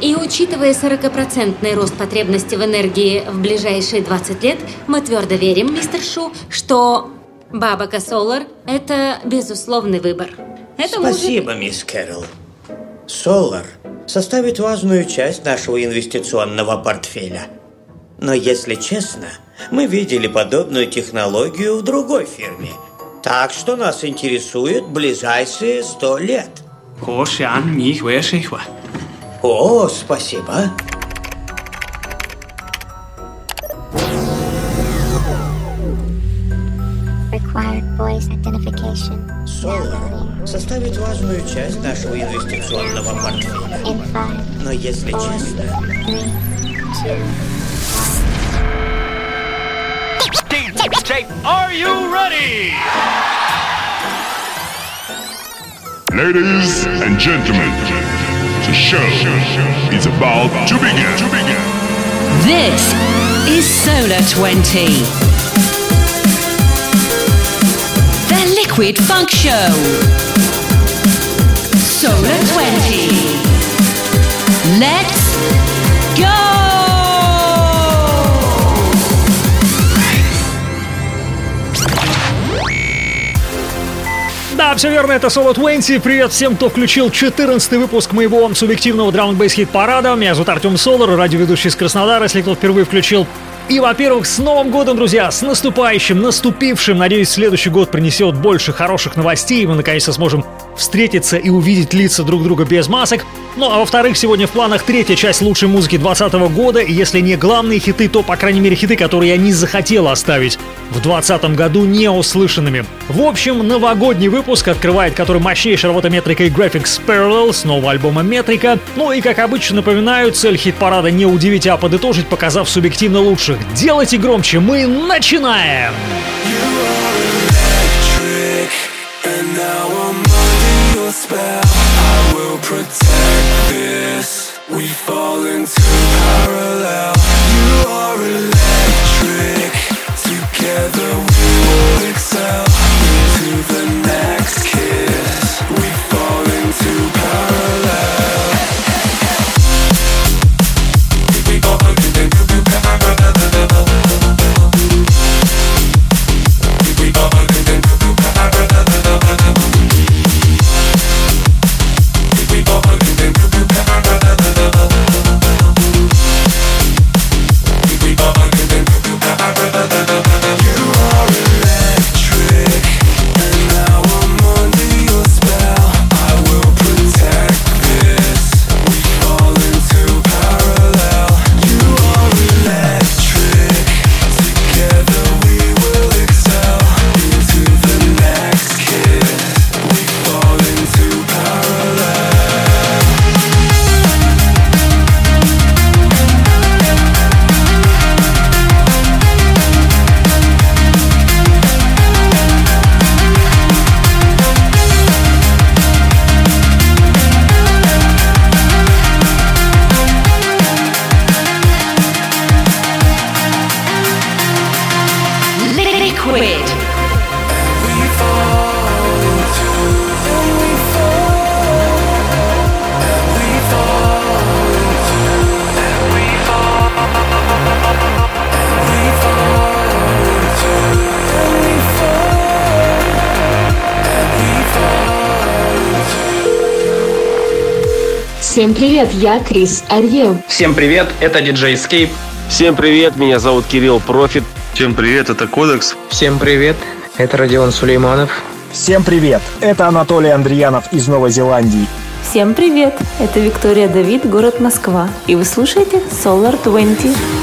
И учитывая 40% рост потребности в энергии в ближайшие 20 лет, мы твердо верим, мистер Шу, что Бабака Солар – это безусловный выбор. Это Спасибо, может... мисс Кэрол. Солар составит важную часть нашего инвестиционного портфеля. Но если честно, мы видели подобную технологию в другой фирме. Так что нас интересует ближайшие сто лет. О, спасибо. Solar составит важную часть нашего инвестиционного портфеля. Но если честно... Are you ready? Ladies and gentlemen, the show is about to begin. To begin. This is Solar 20. The Liquid Funk Show. Solar 20. Let's go! Да, все верно, это Solo 20. Привет всем, кто включил 14 выпуск моего субъективного драм н хит парада. Меня зовут Артем Солар, радиоведущий из Краснодара. Если кто впервые включил и, во-первых, с Новым годом, друзья! С наступающим, наступившим! Надеюсь, следующий год принесет больше хороших новостей, и мы наконец-то сможем встретиться и увидеть лица друг друга без масок. Ну а во-вторых, сегодня в планах третья часть лучшей музыки 2020 года, и если не главные хиты, то, по крайней мере, хиты, которые я не захотел оставить в 2020 году неуслышанными. В общем, новогодний выпуск открывает который мощнейшая работа метрика и Graphics Parallel с нового альбома Метрика. Ну и, как обычно, напоминаю, цель хит-парада не удивить, а подытожить, показав субъективно лучших. Делайте громче, мы начинаем! We fall into parallel You are electric Together we will excel Into the next kiss We fall into parallel Всем привет, я Крис Арьев. Всем привет, это диджей Escape. Всем привет, меня зовут Кирилл Профит. Всем привет, это Кодекс. Всем привет, это Родион Сулейманов. Всем привет, это Анатолий Андреянов из Новой Зеландии. Всем привет, это Виктория Давид, город Москва. И вы слушаете Solar 20.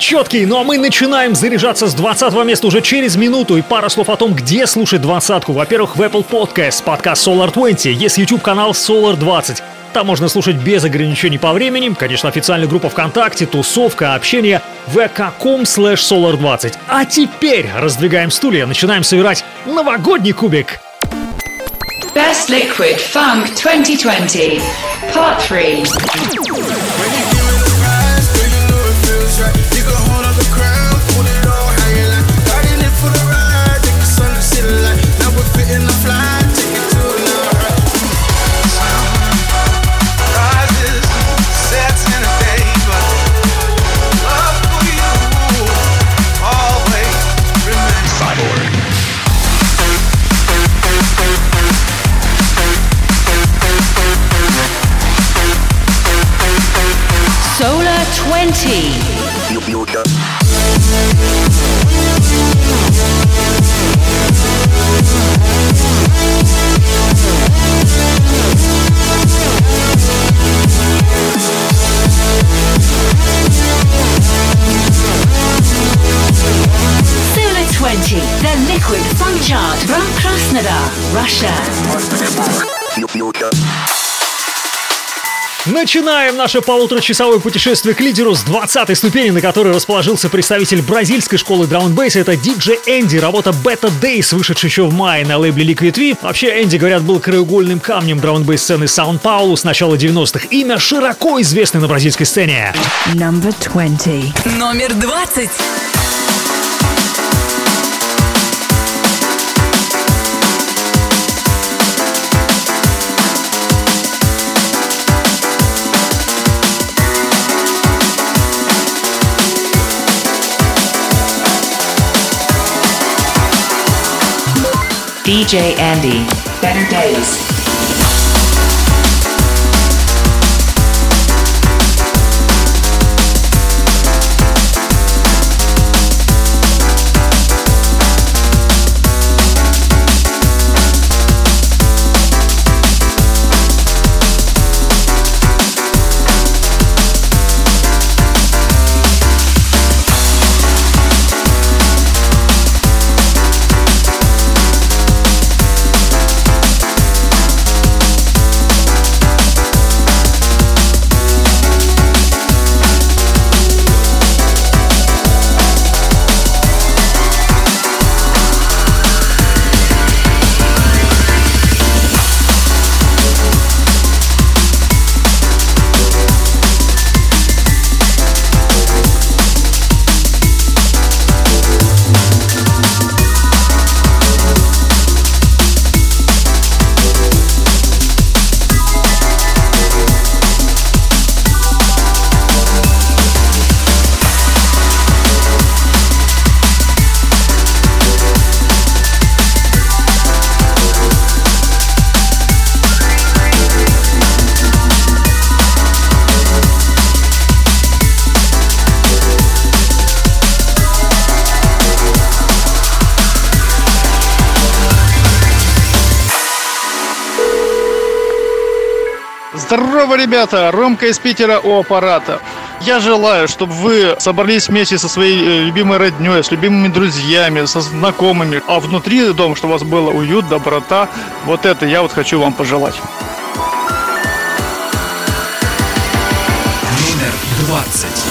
Четкий. Ну а мы начинаем заряжаться с 20 места уже через минуту. И пара слов о том, где слушать двадцатку. Во-первых, в Apple Podcast, подкаст Solar 20. Есть YouTube-канал Solar 20. Там можно слушать без ограничений по времени. Конечно, официальная группа ВКонтакте, тусовка, общение vk.com slash solar20. А теперь раздвигаем стулья, начинаем собирать новогодний кубик. Best Liquid Funk 2020, Part 3. Начинаем наше полуторачасовое путешествие к лидеру с 20 ступени, на которой расположился представитель бразильской школы драм-н-бейса. Это диджей Энди, работа Beta Days, вышедшая еще в мае на лейбле Liquid V. Вообще, Энди, говорят, был краеугольным камнем драм-н-бейс сцены Сан-Паулу с начала 90-х. Имя широко известное на бразильской сцене. Number 20. Номер 20. DJ Andy. Better Days. Здорово, ребята! Ромка из Питера у аппарата. Я желаю, чтобы вы собрались вместе со своей э, любимой родней, с любимыми друзьями, со знакомыми, а внутри дома, чтобы у вас было уют, доброта. Вот это я вот хочу вам пожелать. Номер 20.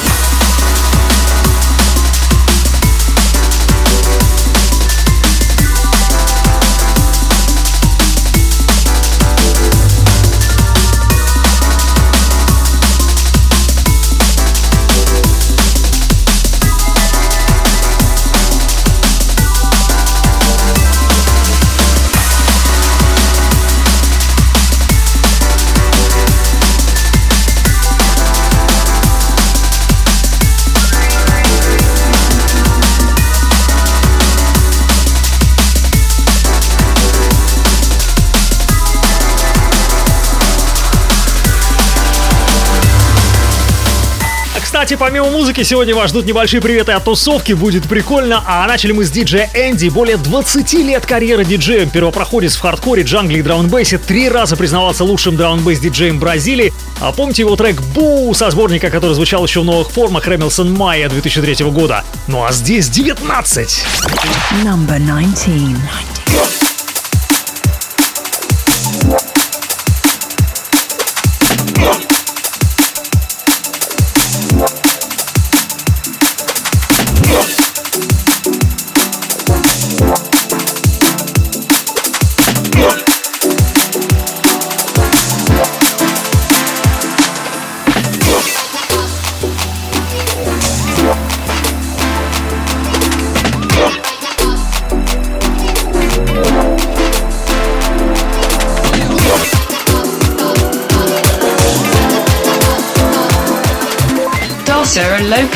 Кстати, помимо музыки, сегодня вас ждут небольшие приветы от тусовки, будет прикольно. А начали мы с диджея Энди. Более 20 лет карьеры диджеем. Первопроходец в хардкоре, джангле и драм-бейсе. Три раза признавался лучшим драм-бейс диджеем Бразилии. А помните его трек «Бу» со сборника, который звучал еще в новых формах Рэмилсон Майя 2003 года. Ну а здесь 19. Number 19.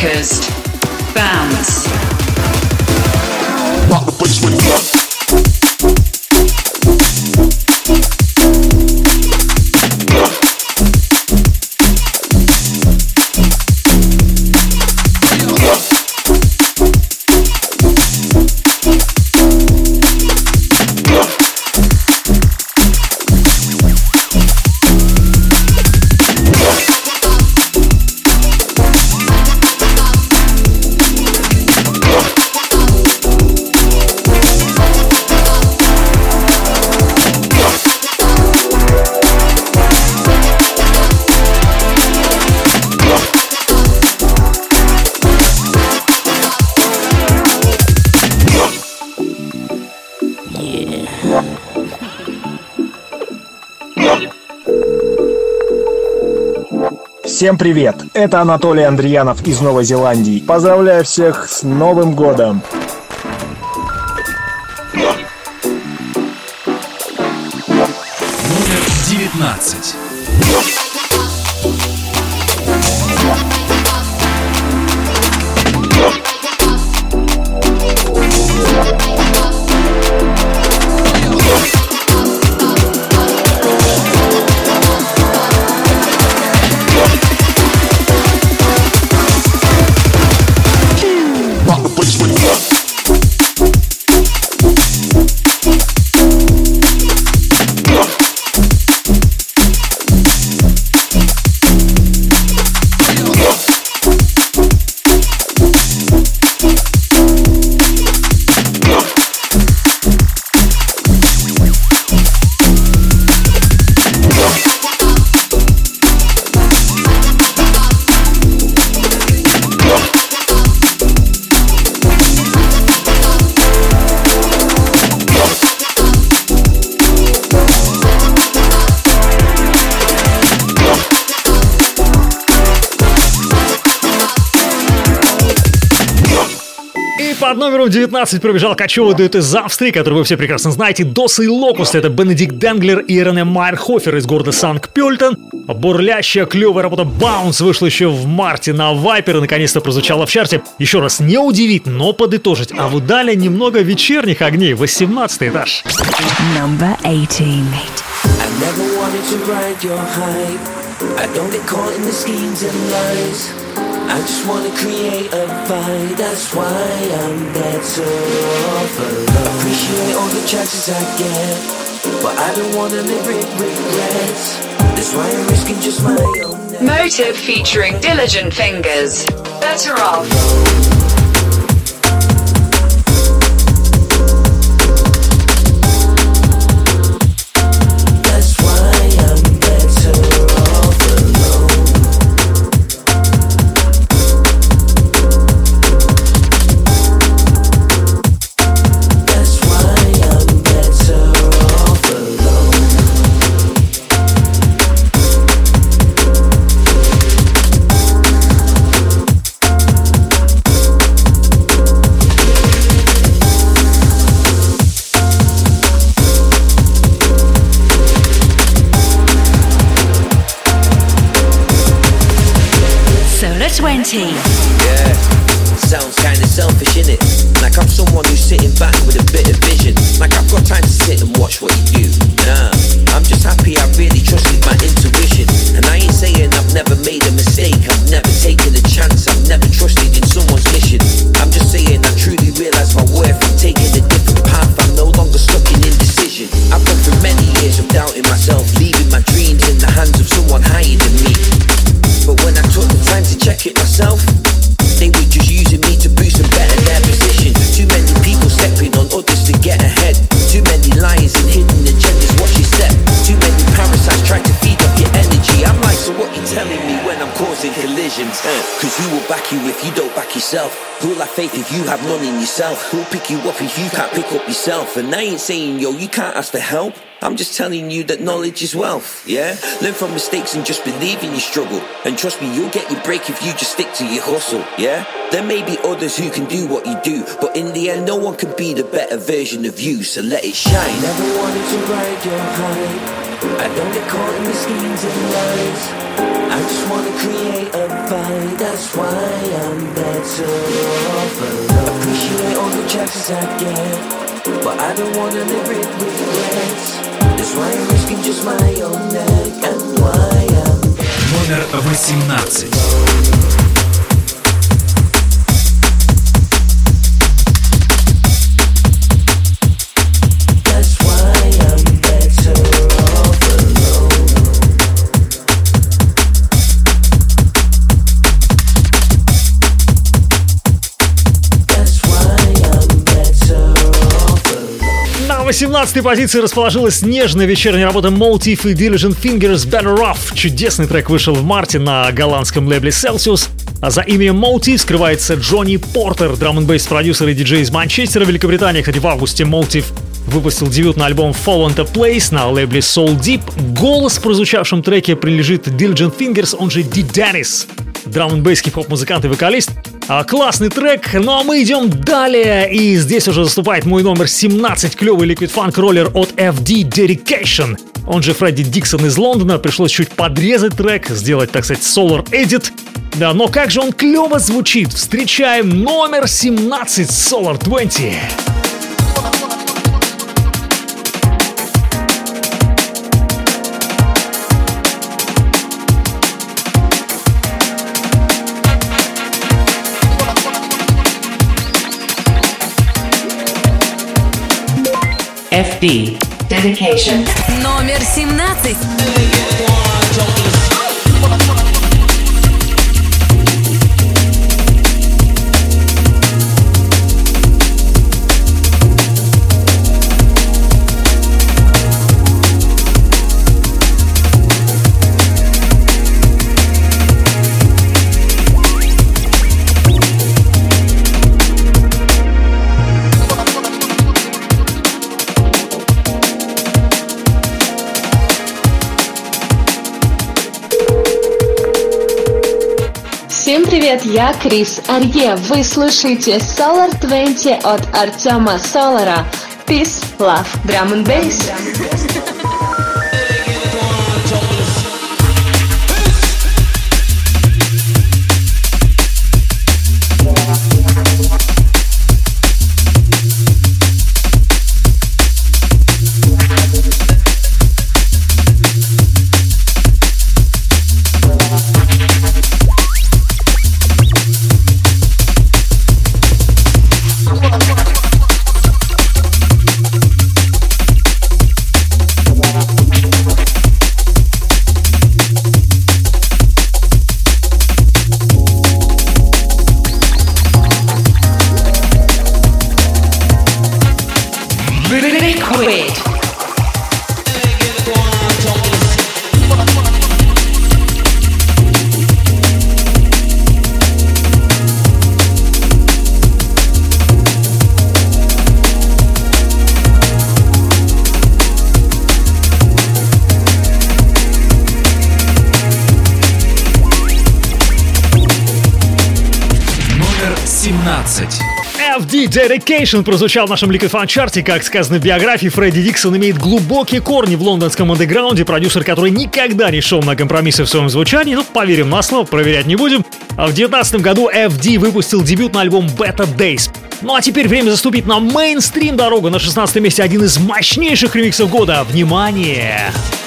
Bam. Bounce. Всем привет! Это Анатолий Андреянов из Новой Зеландии. Поздравляю всех с Новым годом! Номер 19. 20 пробежал кочевый дуэт из Австрии, который вы все прекрасно знаете. Dossa и Locuzzed — это Бенедикт Денглер и Рене Майерхофер из города Санкт-Пельтен. Бурлящая, клевая работа Bounce вышла еще в марте на Viper и наконец-то прозвучала в чарте. Еще раз, не удивить, но подытожить. А в далее немного вечерних огней, 18 этаж. Number 18. I never I just wanna create a vibe. That's why I'm better off alone. Appreciate all the chances I get, but I don't wanna live with regrets. That's why I'm risking just my own. Motive featuring Diligent Fingers. Better off. Solar 20. Yeah, sounds kinda selfish, innit? Like I'm someone who's sitting back with a bit of vision. Like I've got time to sit and watch what you do. who have faith if you have none in yourself? Who'll pick you up if you can't pick up yourself? And I ain't saying, yo, you can't ask for help. I'm just telling you that knowledge is wealth, yeah? Learn from mistakes and just believe in your struggle. And trust me, you'll get your break if you just stick to your hustle, yeah? There may be others who can do what you do, but in the end, no one can be the better version of you, so let it shine. Never wanted to ride your high. I don't get caught in the schemes and lies. I just wanna create a vibe, that's why I'm better off alone. Appreciate all the chances I get, but I don't wanna live with regrets. That's why I'm risking just my own neck and why I'm Номер 18. 18-й позиции расположилась нежная вечерняя работа Motif и Diligent Fingers Better Off. Чудесный трек вышел в марте на голландском лейбле Celsius. А за именем Motif скрывается Джонни Портер, драм н продюсер и диджей из Манчестера, Великобритании. Кстати, в августе Motif выпустил дебютный альбом Fall into Place на лейбле Soul Deep. Голос в прозвучавшем треке принадлежит Diligent Fingers, он же Ди Деннис. драм н хип-хоп музыкант и вокалист. А, классный трек, ну а мы идем далее. И здесь уже заступает мой номер 17, клевый ликвид фанк роллер от FD Dedication. Он же Фредди Диксон из Лондона. Пришлось чуть подрезать трек, сделать, так сказать, Solar Edit. Да, но как же он клево звучит. Встречаем номер 17 Solar 20. FD. Dedication. Номер 17. Привет, я Крис Арье. Вы слушаете Solar 20 от Артема Солара. Peace, love, drum and bass. FD Dedication прозвучал в нашем Liquid чарте. Как сказано в биографии, Фредди Диксон имеет глубокие корни в лондонском андеграунде, продюсер, который никогда не шел на компромиссы в своем звучании. Ну, поверим на слово, проверять не будем. А в 2019 году FD выпустил дебютный альбом Better Days. Ну а теперь время заступить на мейнстрим дорогу. На 16 месте один из мощнейших ремиксов года. Внимание! already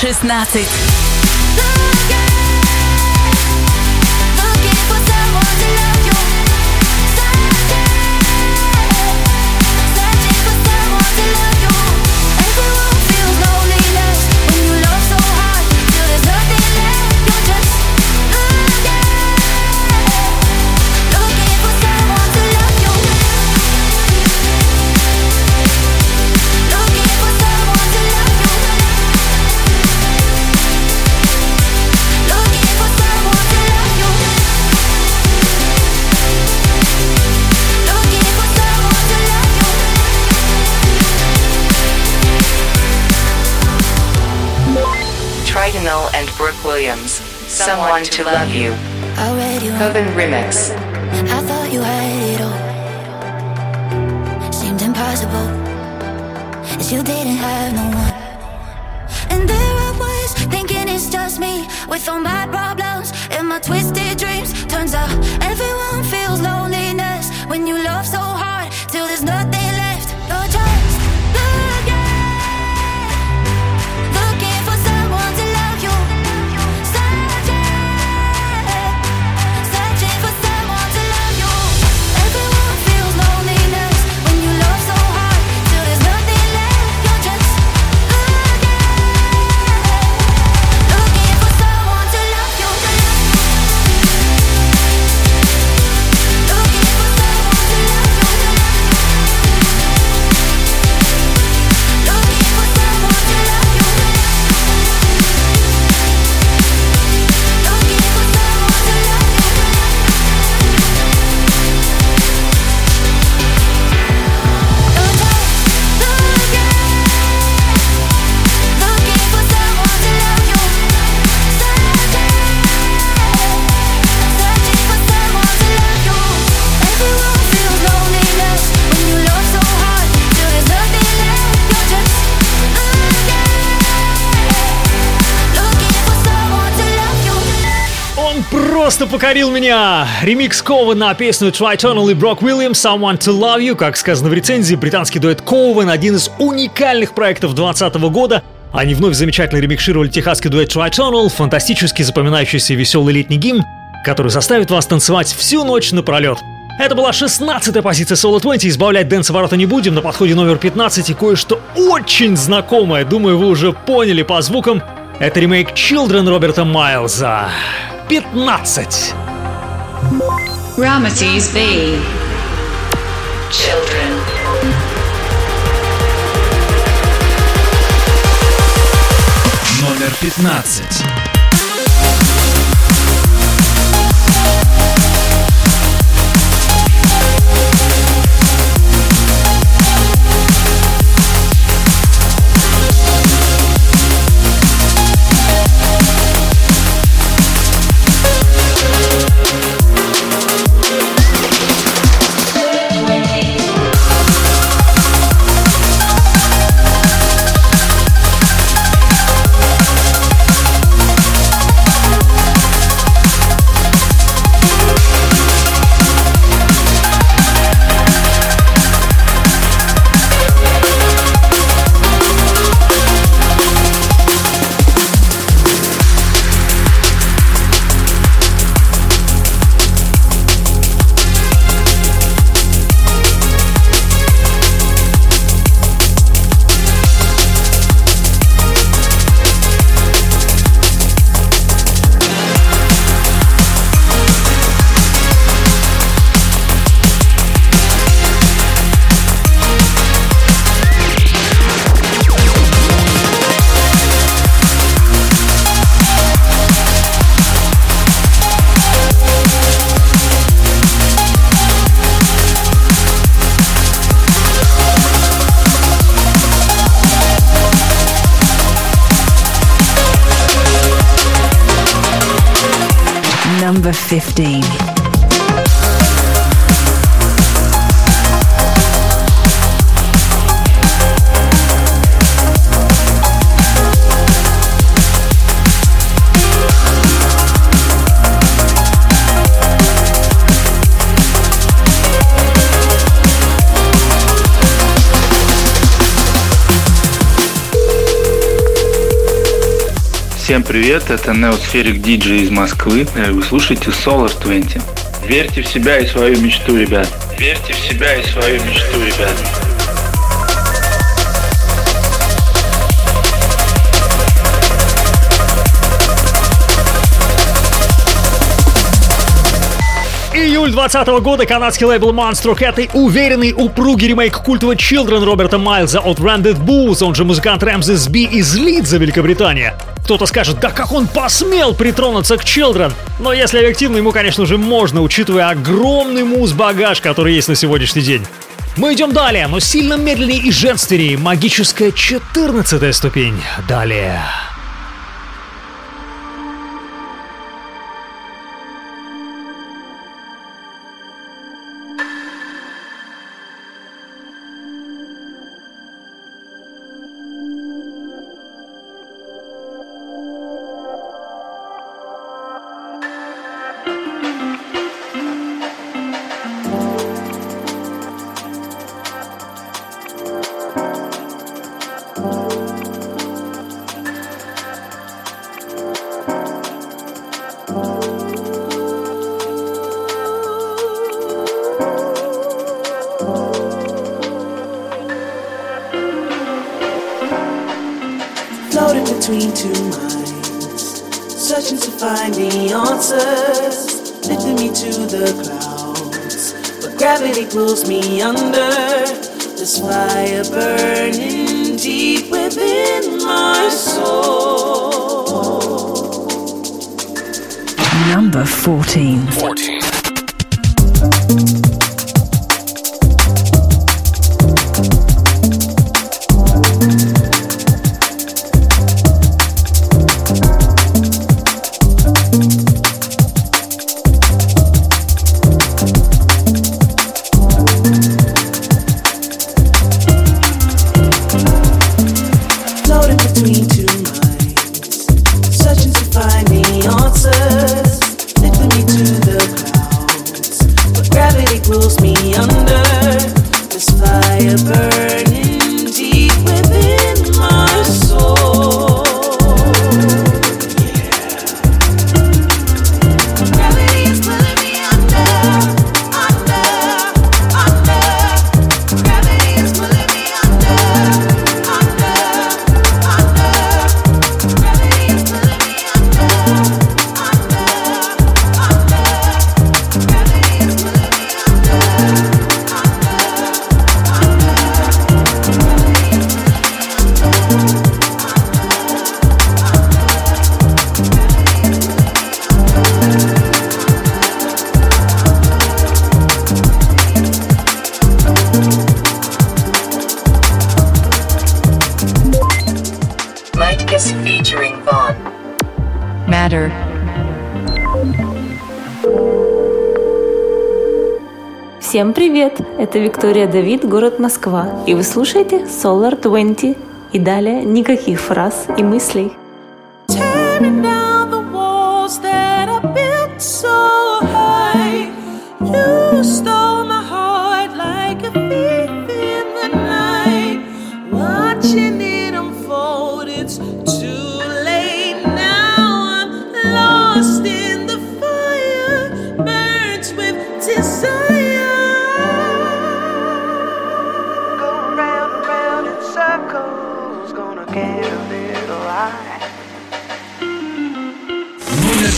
16. To love you. Coven remix. I thought you had it all. Seemed impossible. As you didn't have no one. And there I was, thinking it's just me. With all my problems and my twisted dreams. Turns out просто покорил меня! Ремикс Koven на песню Tritonal и Брок Уильямс «Someone to Love You». Как сказано в рецензии, британский дуэт Koven – один из уникальных проектов 2020 года. Они вновь замечательно ремикшировали техасский дуэт Tritonal, фантастически запоминающийся веселый летний гимн, который заставит вас танцевать всю ночь напролет. Это была 16-я позиция Solo 20, и сбавлять dance обороты не будем, на подходе номер 15 и кое-что очень знакомое, думаю, вы уже поняли по звукам. Это ремейк Children Роберта Майлза. 15. Ramates B. Children. Номер 15. Number 15. Всем привет, это Неосферик Диджей из Москвы. Вы слушаете Solar 20. Верьте в себя и свою мечту, ребят. Верьте в себя и свою мечту, ребят. Июль 2020 года канадский лейбл Monstrucat и уверенный упругий ремейк культового Children Роберта Майлза от Branded Booze, он же музыкант Рэмзис Би из Лидза, Великобритания. Кто-то скажет, да как он посмел притронуться к Children? Но если объективно, ему, конечно же, можно, учитывая огромный муз-багаж, который есть на сегодняшний день. Мы идем далее, но сильно медленнее и женственнее. Магическая 14 ступень. Далее. Виктория Давид, город Москва. И вы слушаете Solar 20. И далее никаких фраз и мыслей. Номер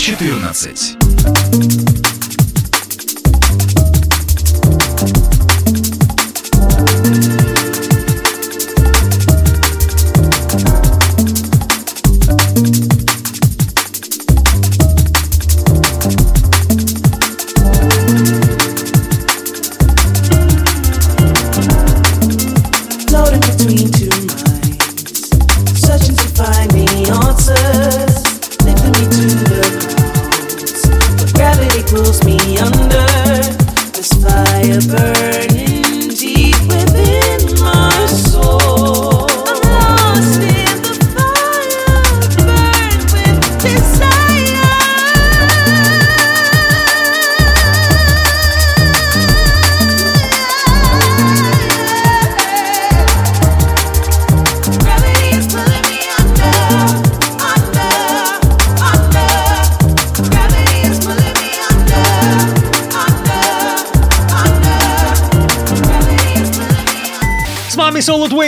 14.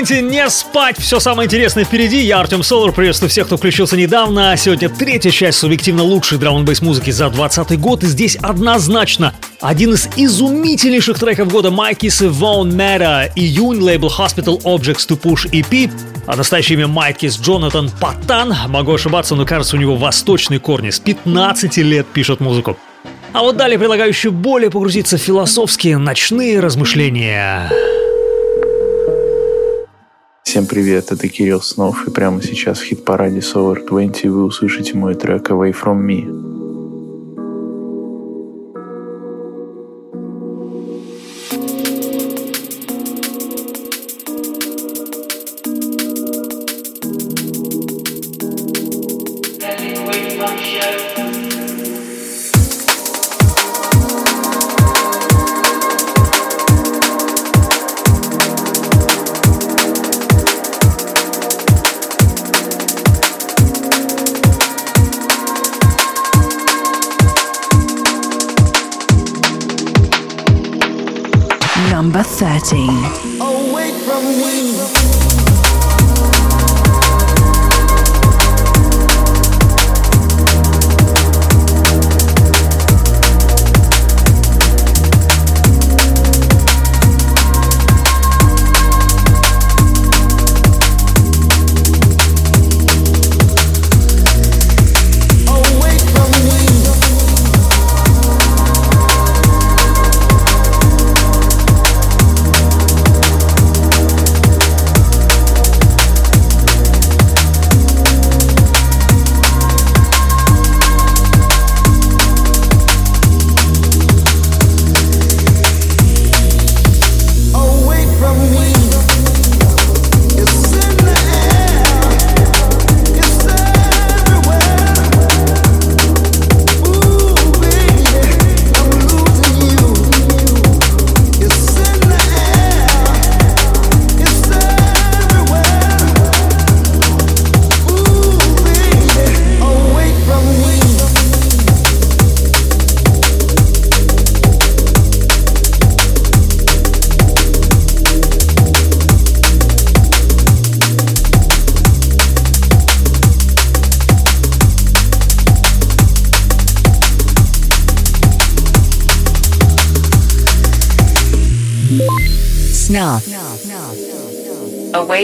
20, не спать, все самое интересное впереди. Я Артем Солар, приветствую всех, кто включился недавно. Сегодня третья часть субъективно лучшей драм н музыки за 2020 год. И здесь однозначно один из изумительнейших треков года Майкис и Вон Мэра, июнь, лейбл Hospital Objects to Push EP. А настоящее имя Майкис Джонатан Патан. Могу ошибаться, но кажется, у него восточные корни. С 15 лет пишет музыку. А вот далее предлагаю еще более погрузиться в философские ночные размышления. Всем привет, это Кирилл Снов, и прямо сейчас в хит-параде Solar 20 вы услышите мой трек Away From Me.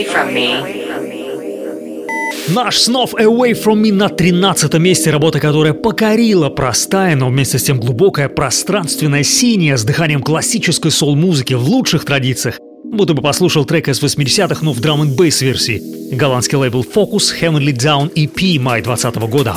Away From Me. Наш снов Away From Me на 13 месте, работа, которая покорила простая, но вместе с тем глубокая пространственная синяя с дыханием классической сол-музыки в лучших традициях. Будто бы послушал трек из 80-х, но в драм н бейс версии. Голландский лейбл Focus Heavenly Down EP мая 2020 года.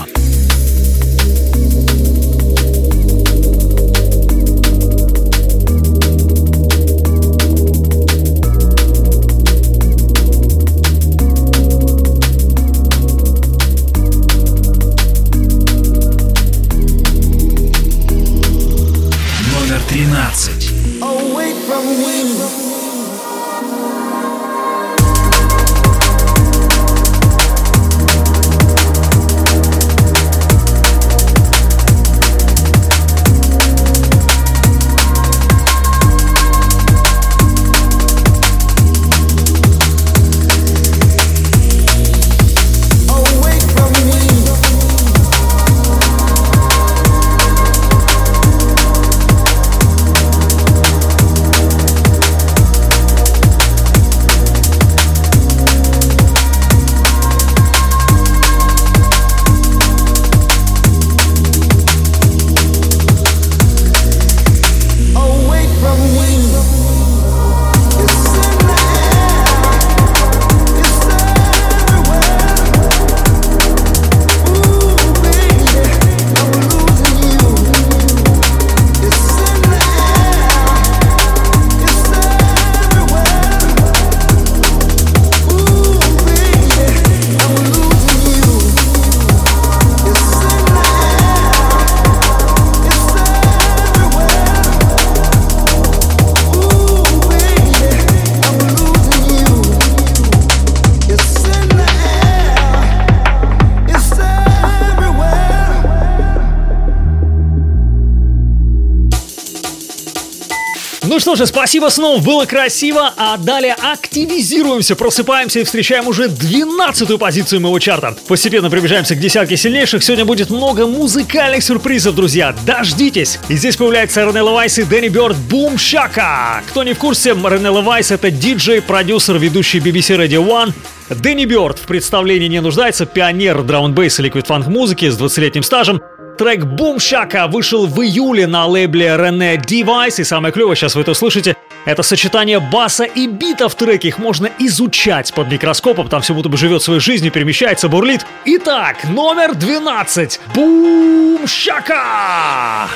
Что же, спасибо снова, было красиво, а далее активизируемся, просыпаемся и встречаем уже 12-ю позицию моего чарта. Постепенно приближаемся к десятке сильнейших, сегодня будет много музыкальных сюрпризов, друзья, дождитесь! И здесь появляется Ренелла Вайс и Дэнни Бёрд. Бум Шака. Кто не в курсе, Ренелла Вайс это диджей, продюсер, ведущий BBC Radio One, Дэнни Бёрд в представлении не нуждается, пионер драм-н-бейс и ликвид-фанк музыки с 20-летним стажем, Трек Boom Shaka вышел в июле на лейбле René Device, и самое клевое, сейчас вы это слышите, это сочетание баса и бита в треке. Их можно изучать под микроскопом, там все будто бы живет своей жизнью, перемещается, бурлит. Итак, номер 12. Boom Shaka!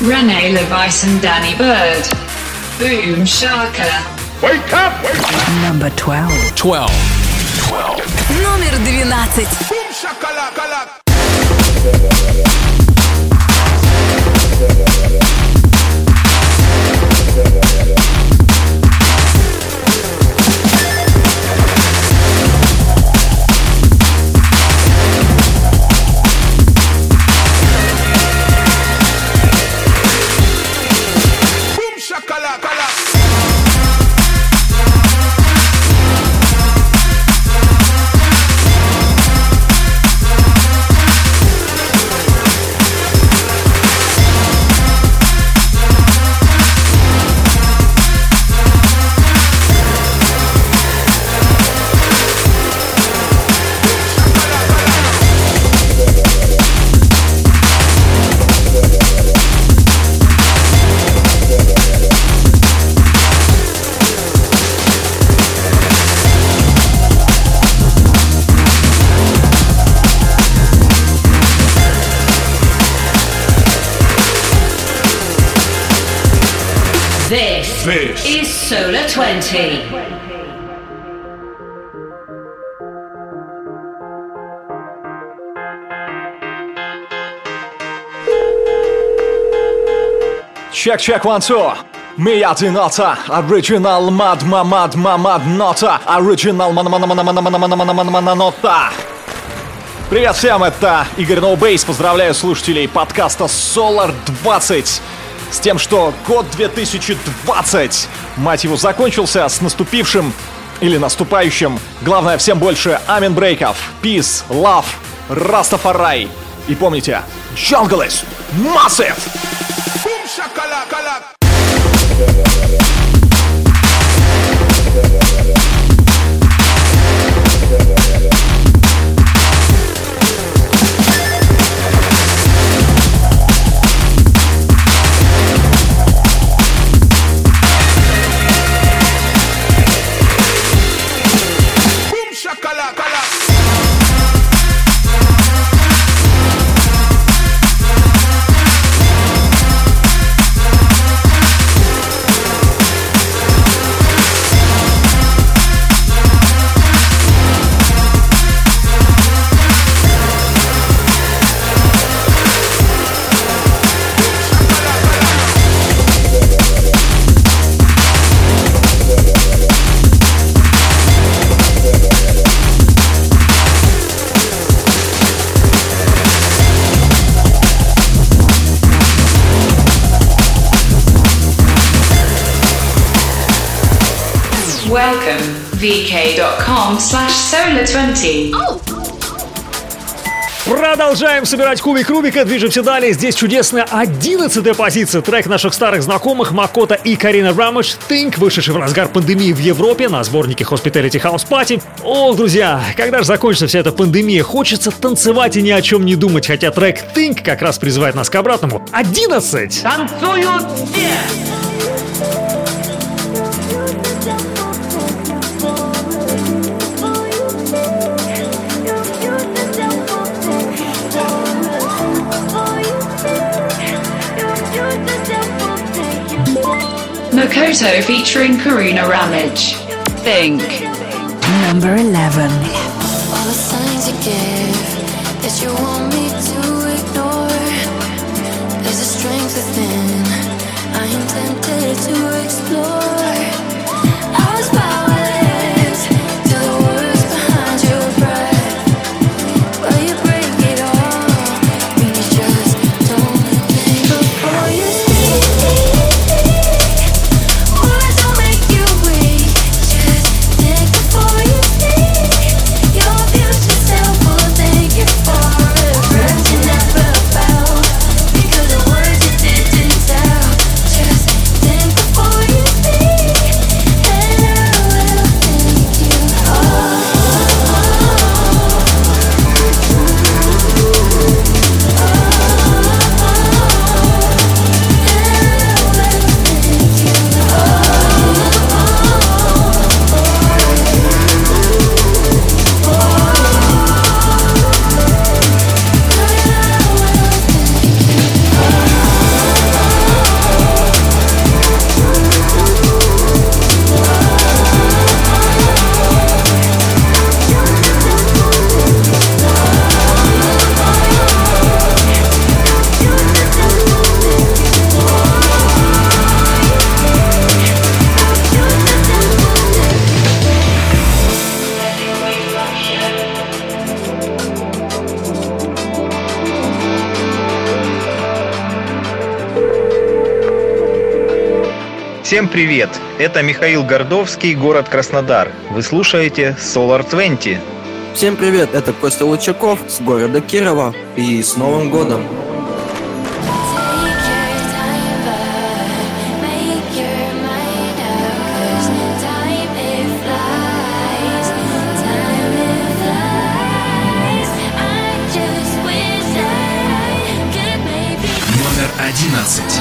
Rene Levice and Danny Bird. Boom Shaka. Wake up! Wake up! Number 12. 12. 12. Номер 12. Boom Shakalaka. This is Solar 20. Check, check, one, two. Мия нота, оригинал мад мамад мамад нота, оригинал мана мана мана мана мана мана мана мана мана нота. Привет всем, это Игорь Ноубейс. Поздравляю слушателей подкаста Solar 20 с тем, что год 2020, мать его, закончился с наступившим или наступающим. Главное, всем больше амин брейков, peace, love, Растафарай. И помните, jungle is massive! Boom Shakalaka. vk.com slash solar20. Продолжаем собирать кубик Рубика, движемся далее. Здесь чудесная одиннадцатая позиция. Трек наших старых знакомых Макота и Карина Рамыш «Think», вышедший в разгар пандемии в Европе на сборнике Hospitality House Party. Ох, друзья, когда же закончится вся эта пандемия? Хочется танцевать и ни о чем не думать, хотя трек «Think» как раз призывает нас к обратному. 11! Танцуют все! Makoto featuring Karuna Ramage. Think. Number 11. All the signs you give that you want me to ignore. There's a strength within. I am tempted to explore. Всем привет! Это Михаил Гордовский, город Краснодар. Вы слушаете Solar 20. Всем привет! Это Костя Лучаков с города Кирова. И с Новым годом! Номер одиннадцать.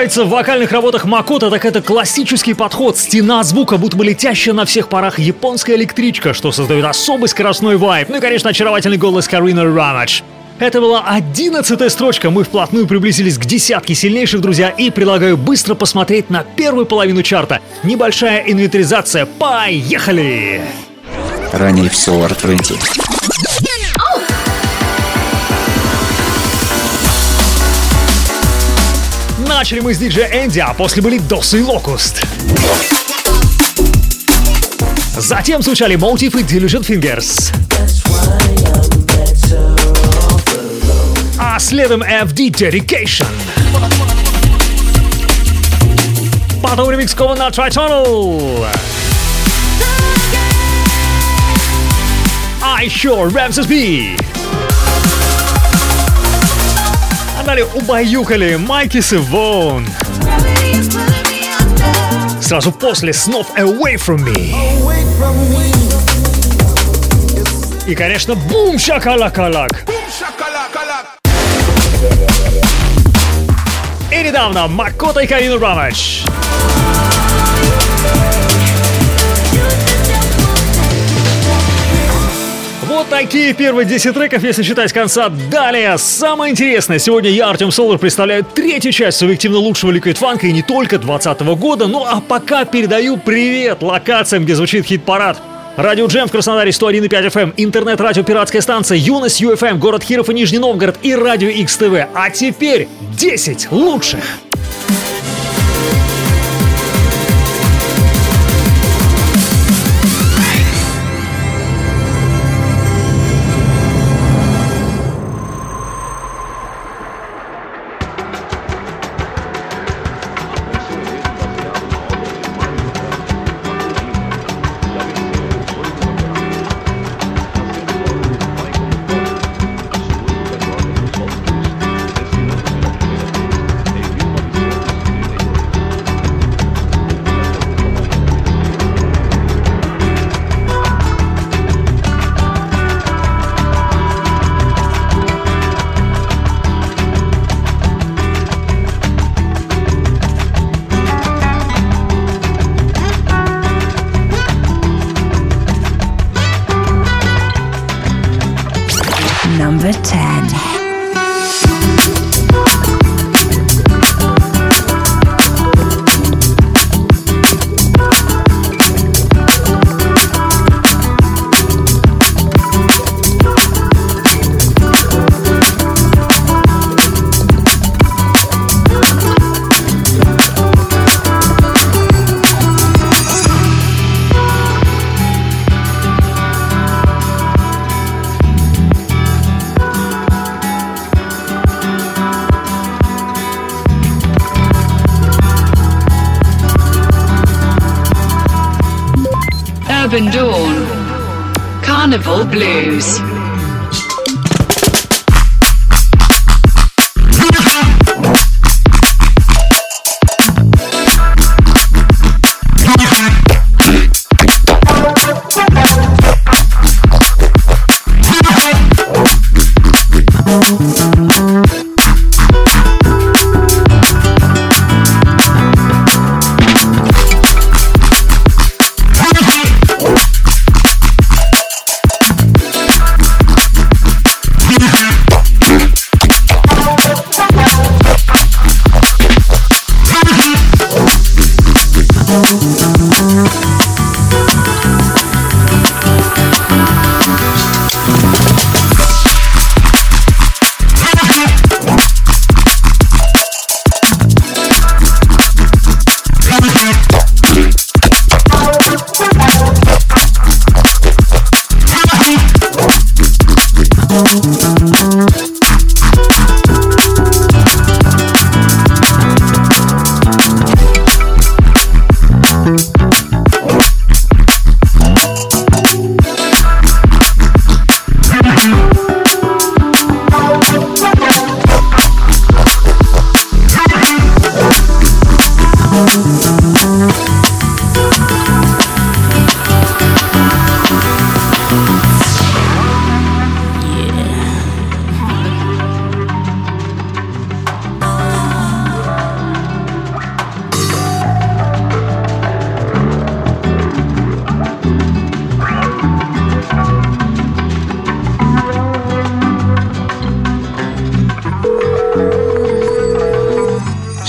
Нравится в вокальных работах Макота, так это классический подход. Стена звука, будто бы летящая на всех парах японская электричка, что создает особый скоростной вайб. Ну и, конечно, очаровательный голос Карина Рамач. Это была одиннадцатая строчка, мы вплотную приблизились к десятке сильнейших, друзья, и предлагаю быстро посмотреть на первую половину чарта. Небольшая инвентаризация, поехали! Ранее в Solar Начали мы с диджея Энди, а после были Дос и Локуст. Затем звучали Motive и Diligent Fingers. А следом FD Dedication. Потом ремикс Кована Tritonal. А еще Ramses B. Далее убаюкали Майкис и Вон. Сразу после снов Away From Me. И, конечно, бум шакалакалак. И недавно Макота и Карина Рамач. Вот такие первые 10 треков, если считать конца. Далее, самое интересное. Сегодня я, Артем Солар, представляю третью часть субъективно лучшего Liquid Funk и не только 2020 года. Ну а пока передаю привет локациям, где звучит хит-парад. Радио Джем в Краснодаре 101,5 FM, интернет-радио «Пиратская станция», Юность ЮФМ, город Хиров и Нижний Новгород и радио XTV. А теперь 10 лучших.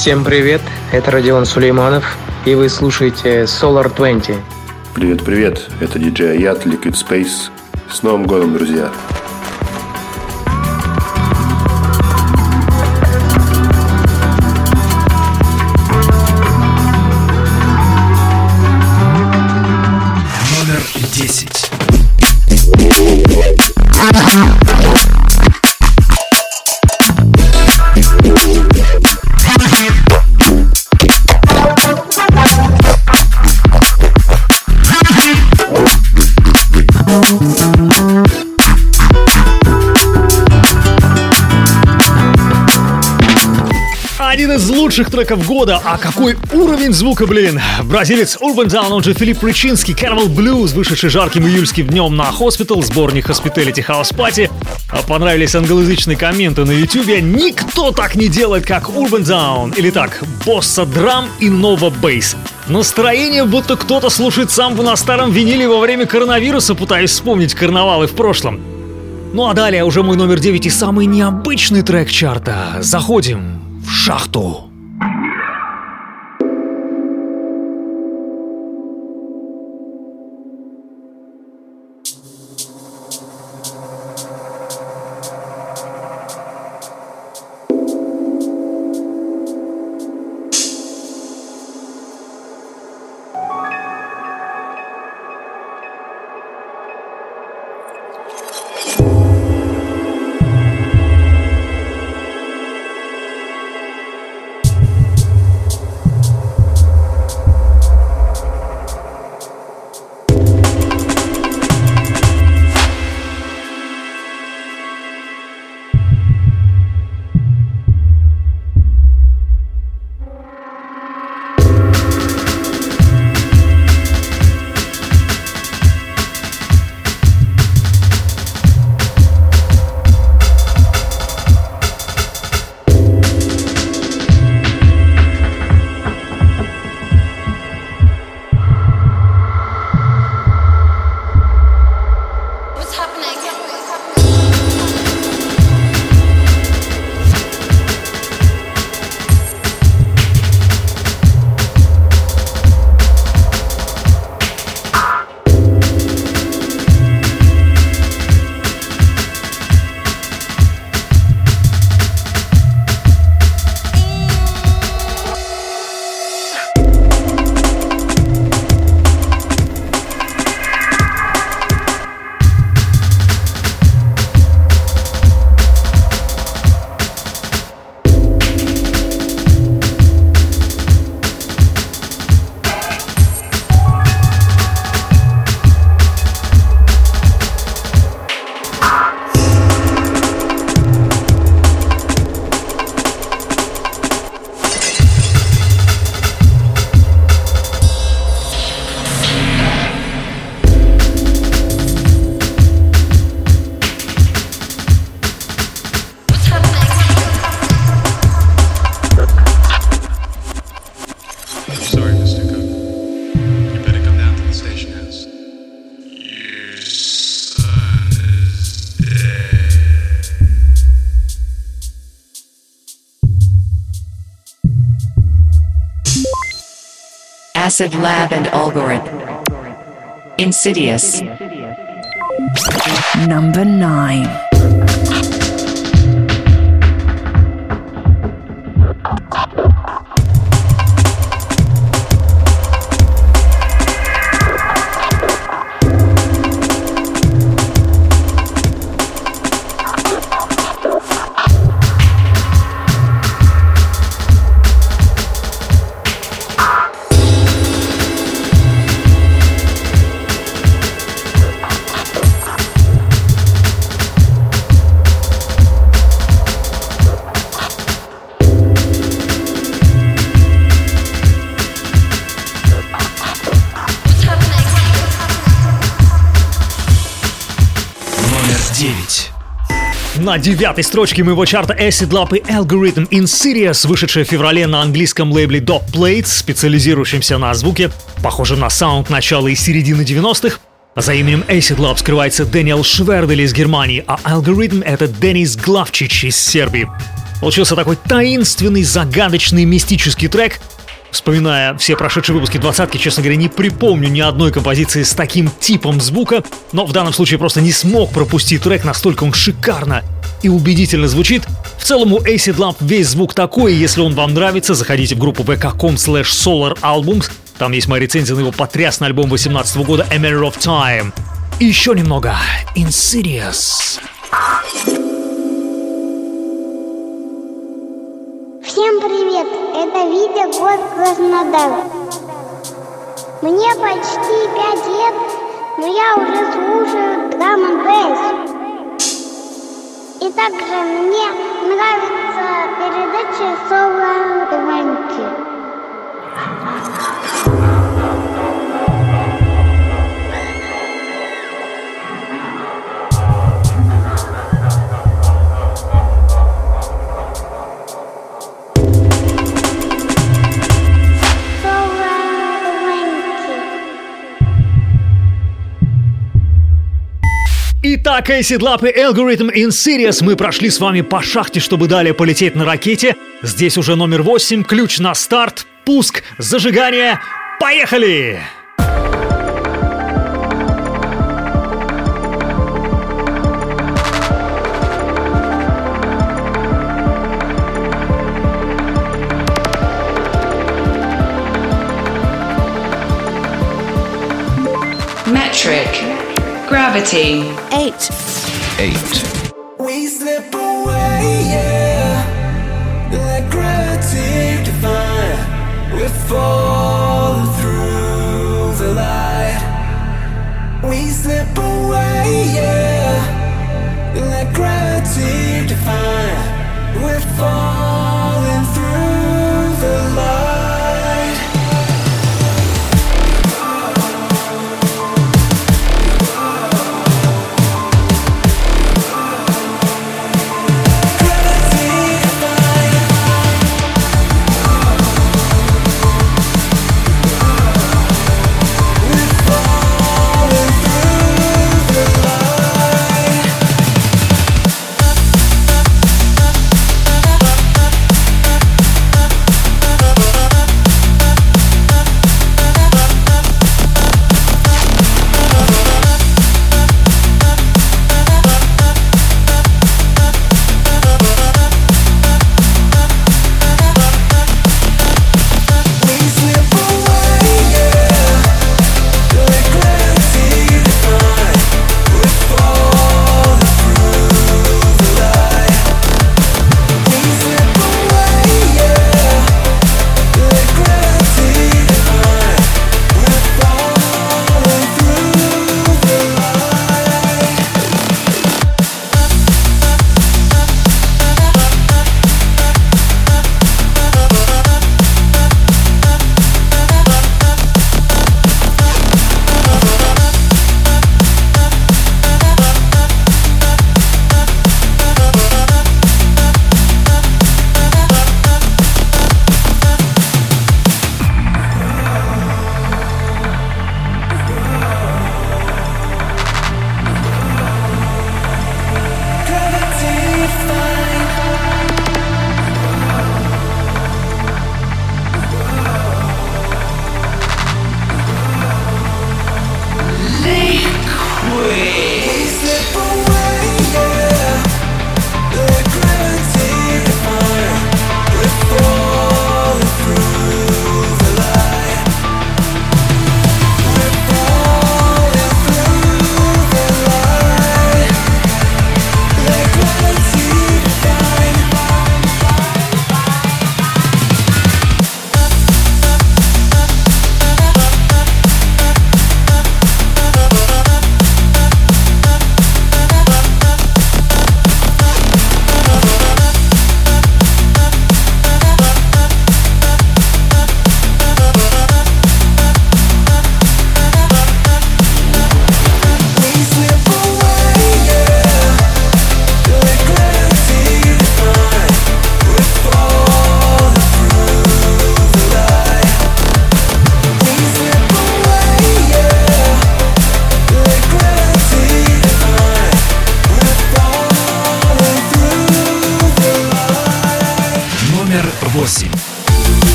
Всем привет, это Родион Сулейманов, и вы слушаете Solar 20. Привет-привет, это диджей Аят, Liquid Space. С Новым годом, друзья! Лучших треков года, а какой уровень звука, блин! Бразилец Urban Down, он же Филипп Причинский, Carnival Blues, вышедший жарким июльским днем на Hospital, сборник Hospitality House Party. А Понравились англоязычные комменты на ютубе. Никто так не делает, как Urban Down. Или так, Босса Драм и Нова Бейс. Настроение, будто кто-то слушает самбу на старом виниле во время коронавируса, пытаясь вспомнить карнавалы в прошлом. Ну а далее уже мой номер 9 и самый необычный трек чарта. Заходим в шахту. Acid Lab and Algorithm. Insidious. Number 9. На девятой строчке моего чарта Acid Lab и Algorithm in Sirius, вышедшая в феврале на английском лейбле Dog Plates, специализирующемся на звуке, похожем на саунд начала и середины 90-х. За именем Acid Lab скрывается Дэниел Швердель из Германии, а Algorithm — это Денис Главчич из Сербии. Получился такой таинственный, загадочный, мистический трек, Вспоминая все прошедшие выпуски двадцатки, честно говоря, не припомню ни одной композиции с таким типом звука, но в данном случае просто не смог пропустить трек, настолько он шикарно и убедительно звучит. В целом у Acid Lamp весь звук такой, и если он вам нравится, заходите в группу vk.com slash solaralbums, там есть моя рецензия на его потрясный альбом 18 года A Matter of Time. И еще немного Insidious. Всем привет! Это Витя, город Краснодар. Мне почти пять лет, но я уже слушаю драм н И также мне нравится передача Соло Иванки. Итак, Acid Lab и Algorithm in Sirius мы прошли с вами по шахте, чтобы далее полететь на ракете. Здесь уже номер 8, ключ на старт, пуск, зажигание. Поехали! Metric. Gravity. Eight. Eight. We slip away, yeah. Like gravity define. We're falling through the light. We slip away, yeah. Like gravity define. We're falling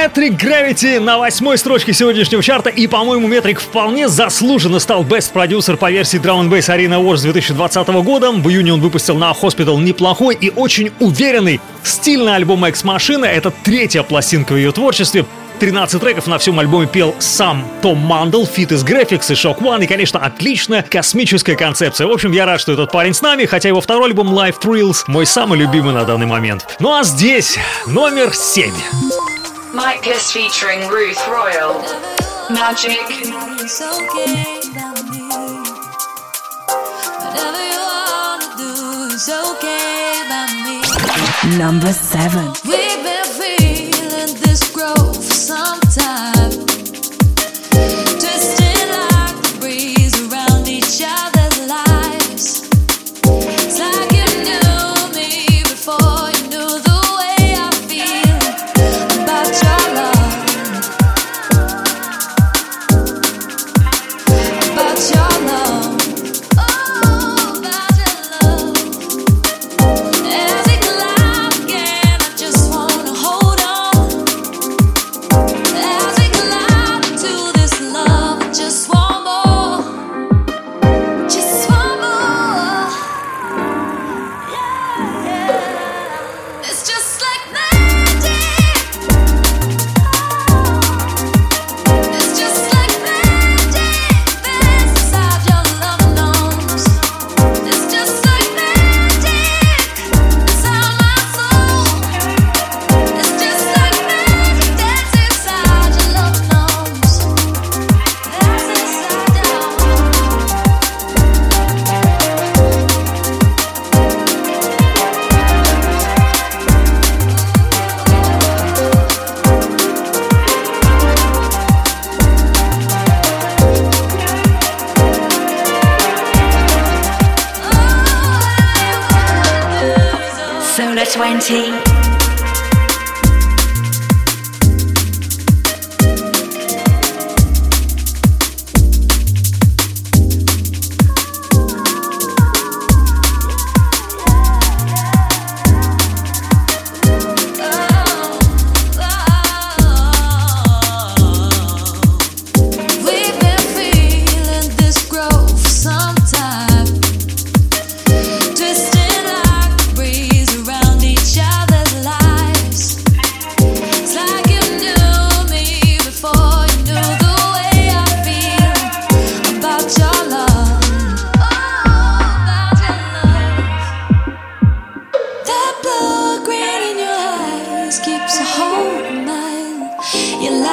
Metrik Gravity на восьмой строчке сегодняшнего чарта. И, по-моему, Metrik вполне заслуженно стал Best Producer по версии Drum Bass Arena Awards 2020 года. В июне он выпустил на Hospital неплохой и очень уверенный стильный альбом Ex Machina. Это третья пластинка в его творчестве. 13 треков на всем альбоме пел сам Том Мандл, фиты с Grafix и Shock One, и, конечно, отличная космическая концепция. В общем, я рад, что этот парень с нами, хотя его второй альбом Life Thrills мой самый любимый на данный момент. Ну а здесь номер 7. Micus featuring Ruth Royal. Magic. Number 7. We've been feeling this growth for Team.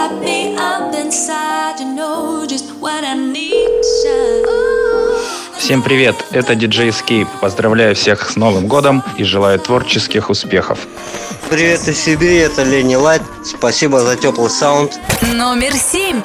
Light me up inside, you know just what I need to shine. Всем привет, это DJ Escape. Поздравляю всех с Новым годом и желаю творческих успехов. Привет из Сибири, это Лени Лайт. Спасибо за теплый саунд. Номер 7.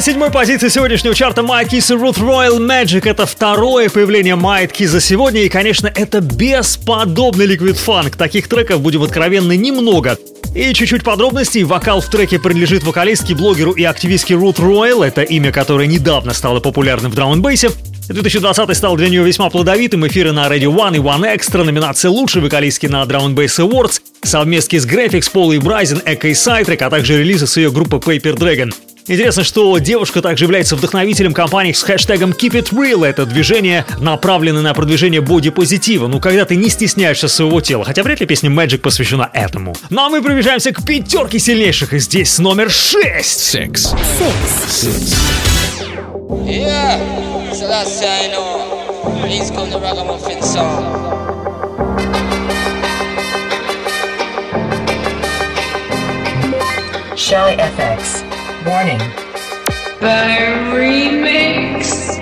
Седьмой позиции сегодняшнего чарта Майт Кис и Ruth Royal Magic. Это второе появление Майт Ки за сегодня. И, конечно, это бесподобный ликвид фанк. Таких треков, будем откровенны, немного. И чуть-чуть подробностей. Вокал в треке принадлежит вокалистке, блогеру и активистке Рут Ройл. Это имя, которое недавно стало популярным в драм н 2020 стал для нее весьма плодовитым. Эфиры на Radio One и One Extra, номинация «Лучший вокалистки» на Drum Bass Awards, совместки с Graphics, Пол и Брайзен, Эко и Сайтрек, а также релизы с ее группы Paper Dragon. Интересно, что девушка также является вдохновителем компании с хэштегом Keep It Real. Это движение направлено на продвижение бодипозитива. Ну, когда ты не стесняешься своего тела. Хотя вряд ли песня Magic посвящена этому. Ну, а мы приближаемся к пятерке сильнейших. И здесь номер шесть. Секс. Секс. Yeah, FX. Warning. The remix.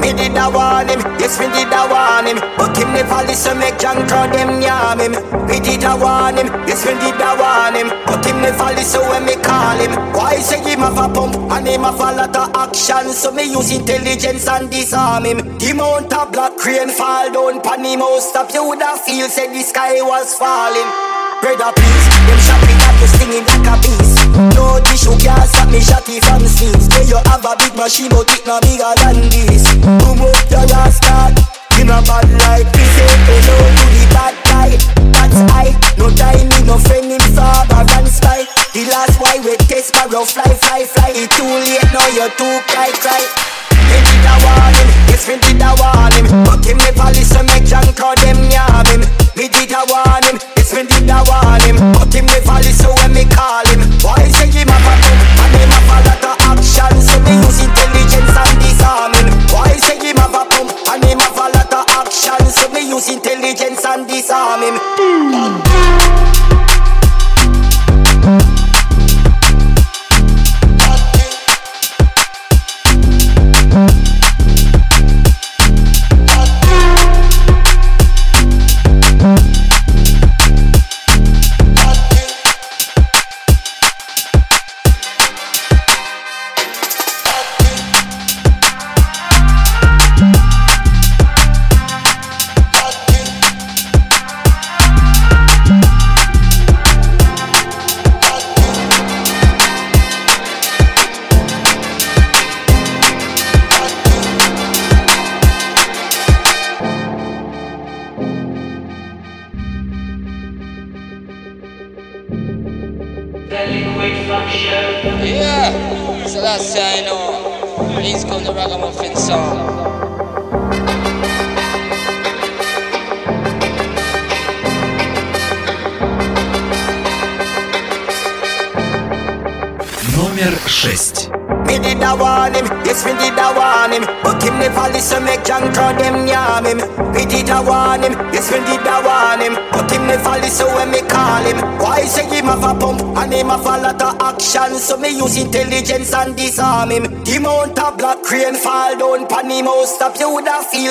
Me did a warn him, yes me did a warn him. But him never listen, make John crowd them yam him. Me did a warn him, yes me did a warn him. But him never listen when me call him. Why say him have a pump and him have a lot of action? So me use intelligence and disarm him. The mount a black crane fall down pan him. House Stop you woulda feel say the sky was falling brother please Them shopping got you stinging like a beast. No tissue can stop me shotty from scenes Say you have a big machine but it no bigger than this. Boom up your last start. In a bad light. We say hello to the bad guy. That's I, no time me no friend in Fab or and Spy. The last why we test sparrow fly fly fly. It's too late now You're too cry cry. They did a warn him, did warn him But him never listen, make call them Me did a warn him, warn him But him never listen when me call him. Why say him a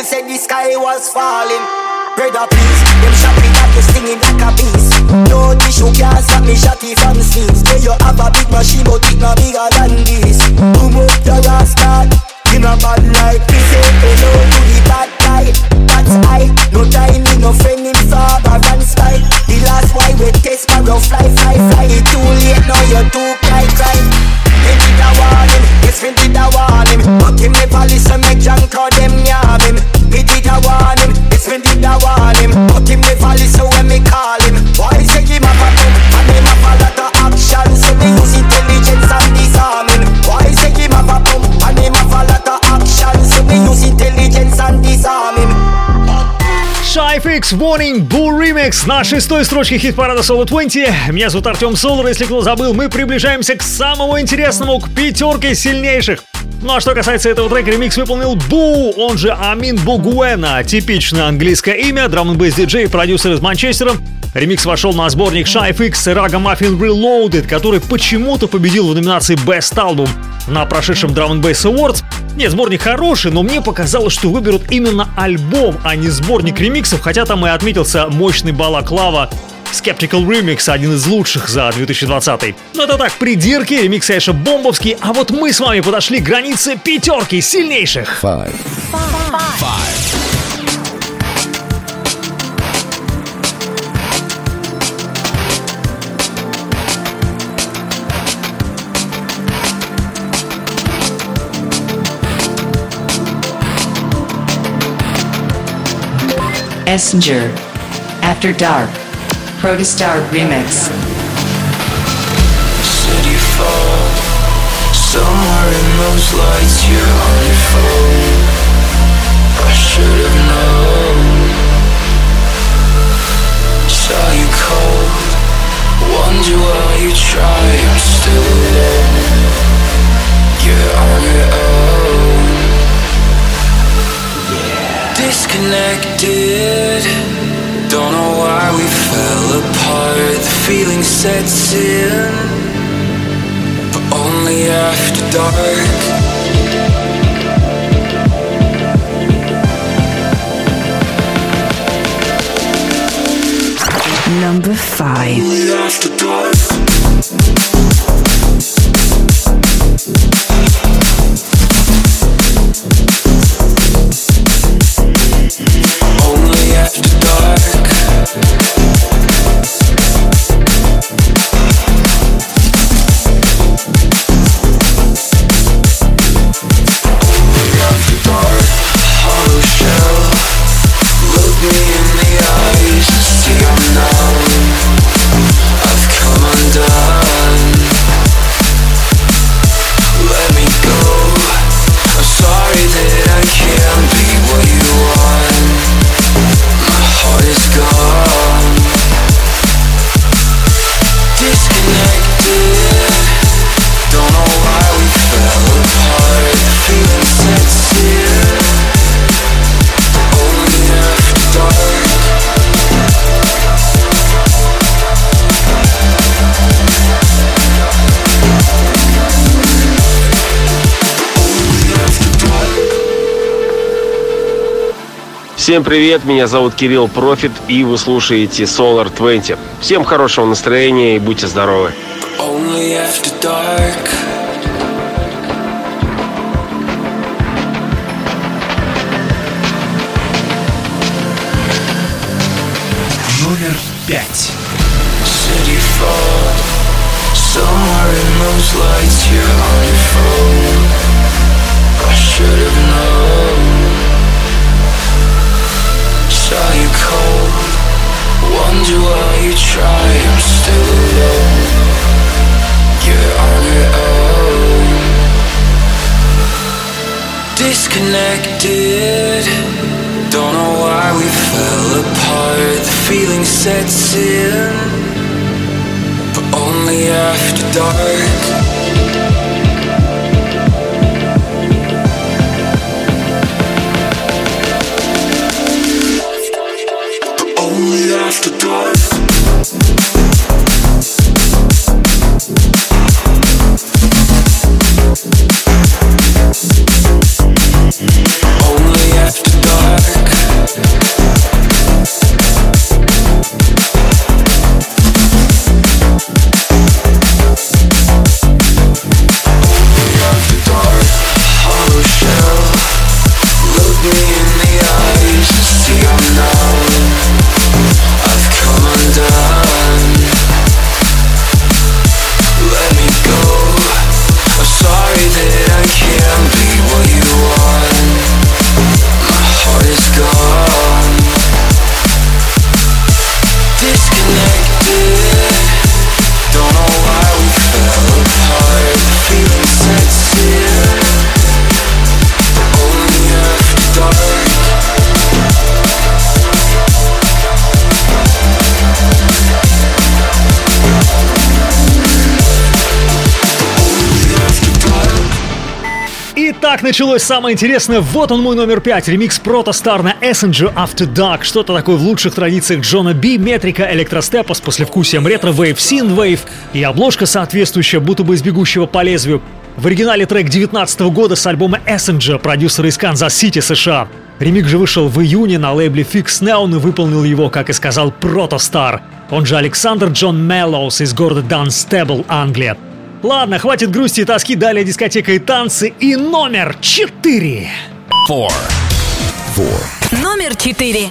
said Remix Warning Boo Remix на шестой строчке хит-парада Solo 20. Меня зовут Артем Солар, если кто забыл, мы приближаемся к самому интересному, к пятерке сильнейших. Ну а что касается этого трека, ремикс выполнил Бу, он же Амин Бугуэна, типичное английское имя, драм н диджей, продюсер из Манчестера. Ремикс вошел на сборник Shive X и Raga Muffin Reloaded, который почему-то победил в номинации Best Album на прошедшем Drum Bass Awards. Нет, сборник хороший, но мне показалось, что выберут именно альбом, а не сборник ремиксов, хотя там и отметился мощный балаклава Skeptical Remix – один из лучших за 2020. Но ну, это так, придирки, ремикс, конечно, бомбовский, а вот мы с вами подошли к границе пятерки сильнейших. Five. Five. Five. Essinger. After Dark. Protostar Remix. You fall somewhere in those lights, you're on your phone. I should have known. Saw you cold. Wonder why you try. I'm still alone. You're on your own. disconnected. Don't know why we fell apart. The feeling sets in, but only after dark. Number five. Only after dark. Всем привет, меня зовут Кирилл Профит, и вы слушаете Solar 20. Всем хорошего настроения и будьте здоровы. Only after dark. Disconnected. Don't know why we fell apart. The feeling sets in, but only after dark. Началось самое интересное. Вот он мой номер пять. Ремикс Protostar на Essenger After Dark. Что-то такое в лучших традициях John B, метрика электростепа с послевкусием retrowave, synthwave и обложка соответствующая, будто бы из бегущего по лезвию. В оригинале трек 19 года с альбома Essenger, продюсера из Канзас-Сити, США. Ремикс же вышел в июне на лейбле FiXT Neon и выполнил его, как и сказал, Protostar. Он же Александр Джон Меллоус из города Данстебл, Англия. Ладно, хватит грусти и тоски, далее дискотека и танцы. И номер четыре. Four. Номер четыре.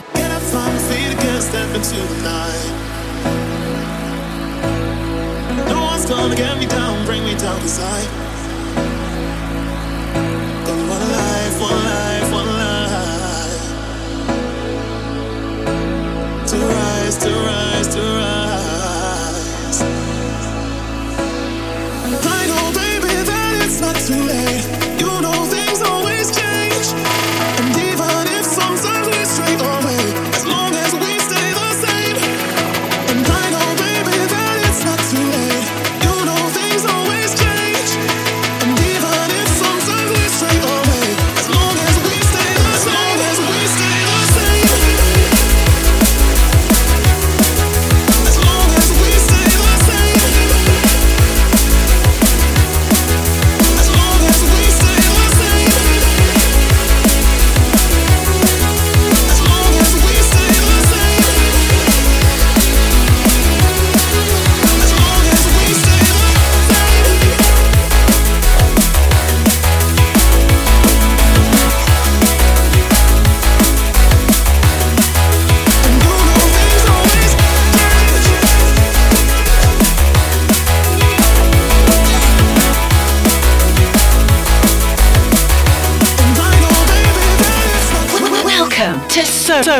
No one's gonna get me down, bring me down beside. Got one life, one life, one life. To rise, to rise, to rise. Too late. You know things always change.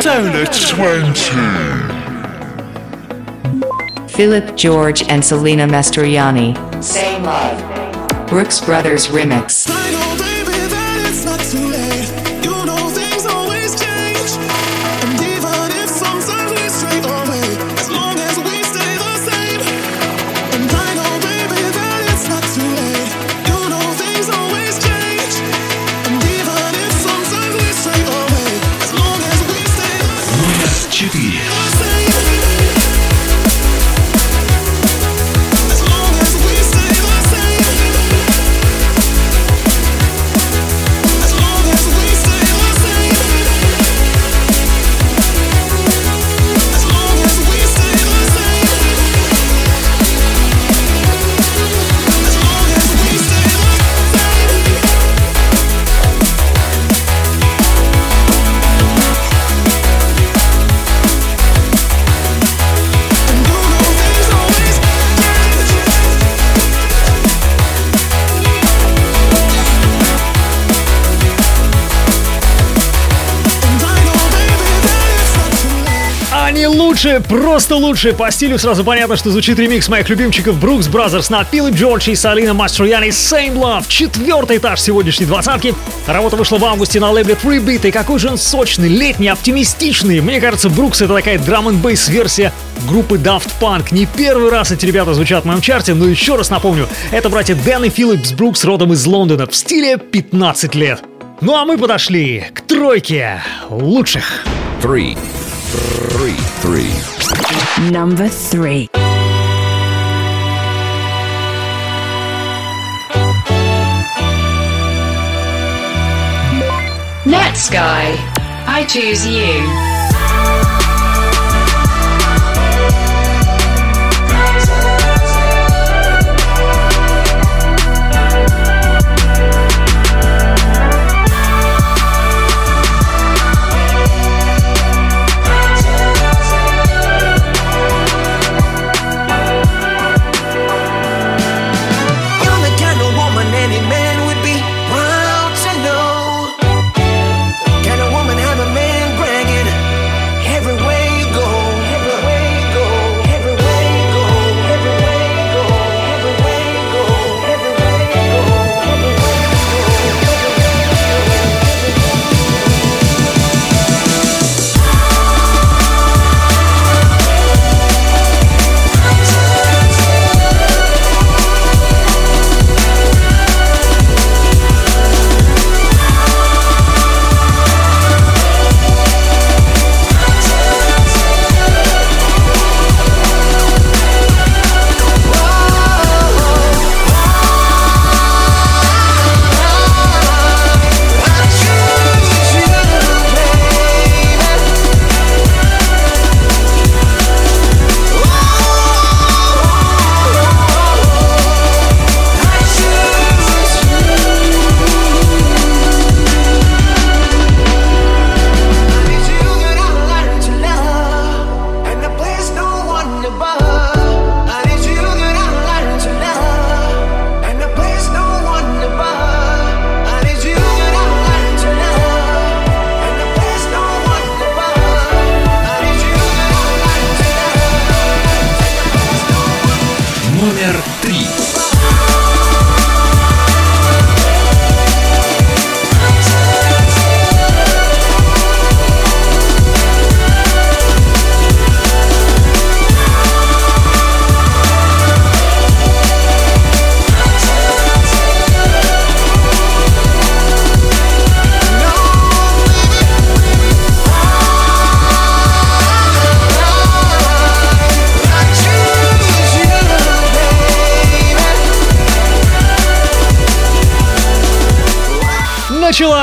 Solar 20. Philip George and Selena Mastroianni. Same Love. Brooks Brothers Remix. Они лучшие, просто лучшие. По стилю сразу понятно, что звучит ремикс моих любимчиков Brookes Brothers на Philip George и Salena Mastroianni Same Love. Четвертый этаж сегодняшней двадцатки. Работа вышла в августе на лейбле 3 Beat. И какой же он сочный, летний, оптимистичный. Мне кажется, Brookes это такая драм н бейс версия группы Daft Punk. Не первый раз эти ребята звучат в моем чарте, но еще раз напомню, это братья Дэн и Филлипс Брукс родом из Лондона в стиле 15 лет. Ну а мы подошли к тройке лучших. Three. Three. Three. Number three. Netsky. I choose you.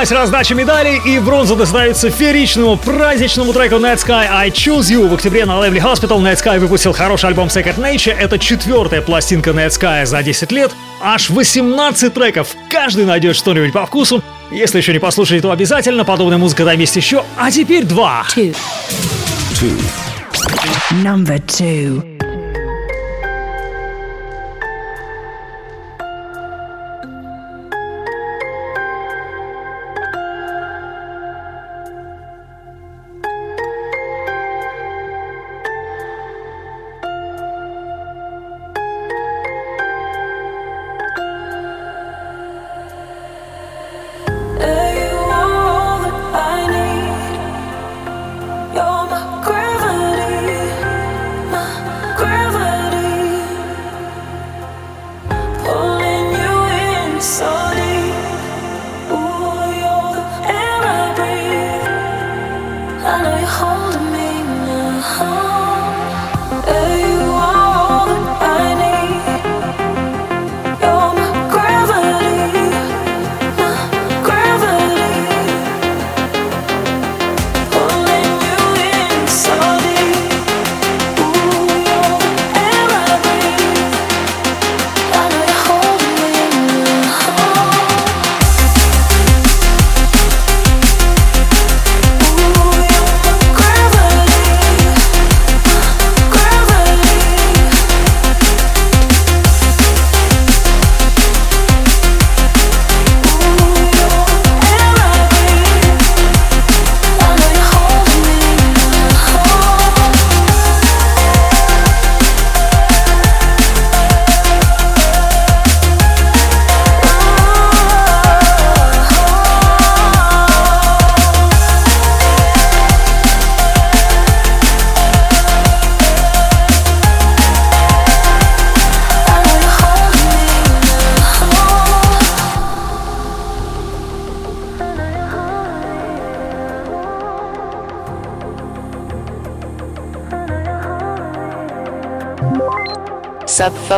Началась раздача медалей, и бронза достается фееричному праздничному треку Night Sky I Choose You. В октябре на лейбле Hospital Night Sky выпустил хороший альбом Second Nature. Это четвертая пластинка Night Sky за 10 лет. Аж 18 треков. Каждый найдет что-нибудь по вкусу. Если еще не послушали, то обязательно. Подобная музыка там есть еще. А теперь два. Two. Two. Number two.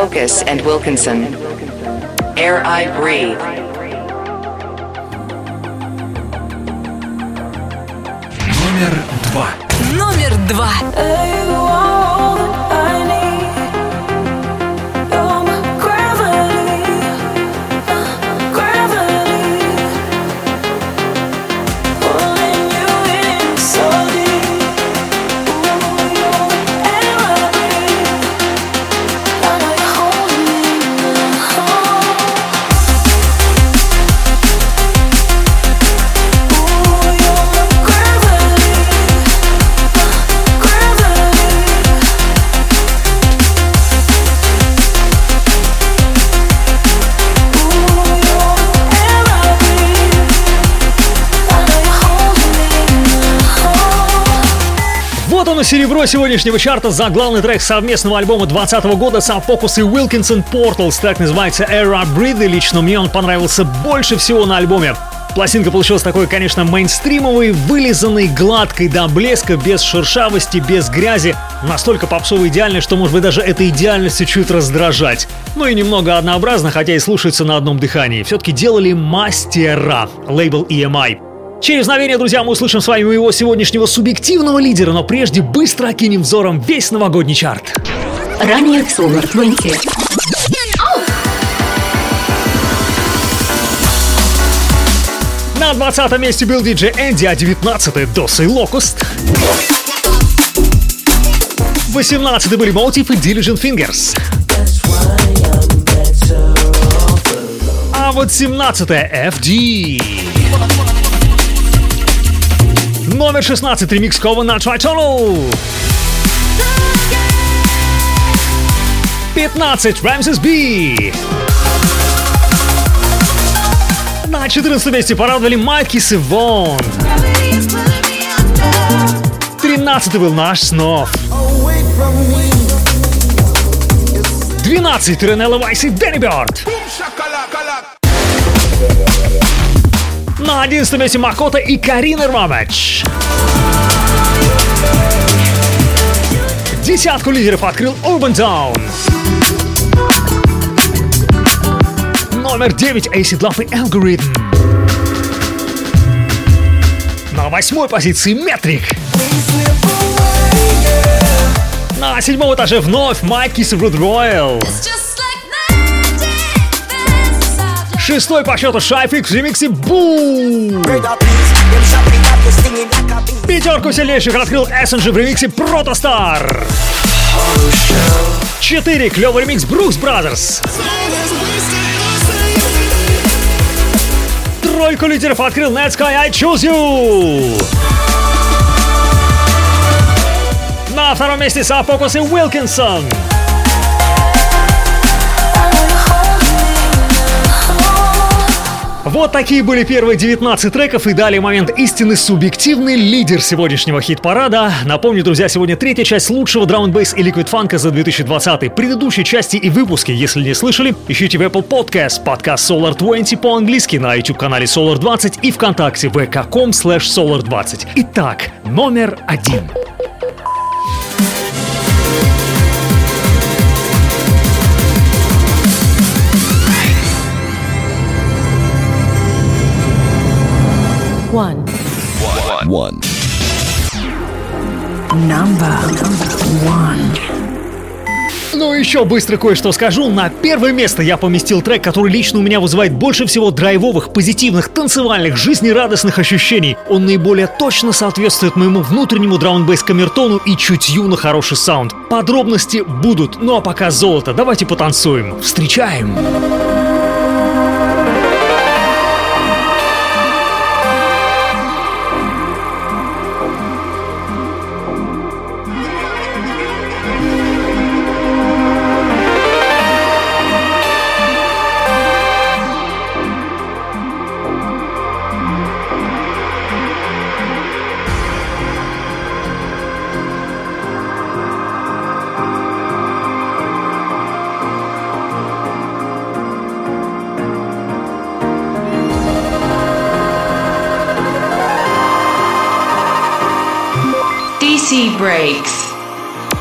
Subfocus and Wilkinson. Air I Breathe. Серебро сегодняшнего чарта за главный трек совместного альбома 2020 года Сапокус и Wilkinson Portals. Трек называется Era Breathe, и лично мне он понравился больше всего на альбоме. Пластинка получилась такой, конечно, мейнстримовой, вылизанной, гладкой до блеска, без шершавости, без грязи. Настолько попсово идеальной, что, может быть, даже этой идеальностью чуть раздражать. Ну и немного однообразно, хотя и слушается на одном дыхании. Все-таки делали мастера, лейбл EMI. Через мгновение, друзья, мы услышим с вами моего сегодняшнего субъективного лидера, но прежде быстро окинем взором весь новогодний чарт. Ранее в Solar 20. На 20 месте был диджей Энди, а 19 Доса и Локуст. 18 были Мотив и Diligent Fingers. А вот 17 FD. Номер 16 ремикс Кова на Tritono. 15 Ramses B. На 14 месте порадовали Майкис и Вон. 13 был наш снов. 12 Ренелла Вайс и Дэнни Бёрд. На 11 месте Макота и Карина Ромач. Десятку лидеров открыл Urban Down. Номер 9 Acid Love и Algorithm. На восьмой позиции Метрик. На седьмом этаже вновь Майкис и Руд Роyal. Шестой по счету Шайфик в ремиксе Бум. Пятерку сильнейших открыл Эссенджи в ремиксе Протостар. Четыре клевый ремикс Брукс Бразерс. Тройку лидеров открыл Netsky I Choose You. На втором месте Сапокус и Уилкинсон. Вот такие были первые 19 треков и далее момент истины субъективный лидер сегодняшнего хит-парада. Напомню, друзья, сегодня третья часть лучшего драм бейс и ликвид фанка за 2020. Предыдущие части и выпуски, если не слышали, ищите в Apple Podcast, подкаст Solar 20 по-английски на YouTube-канале Solar 20 и ВКонтакте vk.com slash solar 20. Итак, номер один. One. One. Number one. Ну еще быстро кое-что скажу. На первое место я поместил трек, который лично у меня вызывает больше всего драйвовых, позитивных, танцевальных, жизнерадостных ощущений. Он наиболее точно соответствует моему внутреннему драм камертону и чутью на хороший саунд. Подробности будут, ну а пока золото, давайте потанцуем. Встречаем! DC Breaks.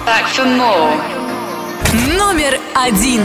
Back for more. Номер один.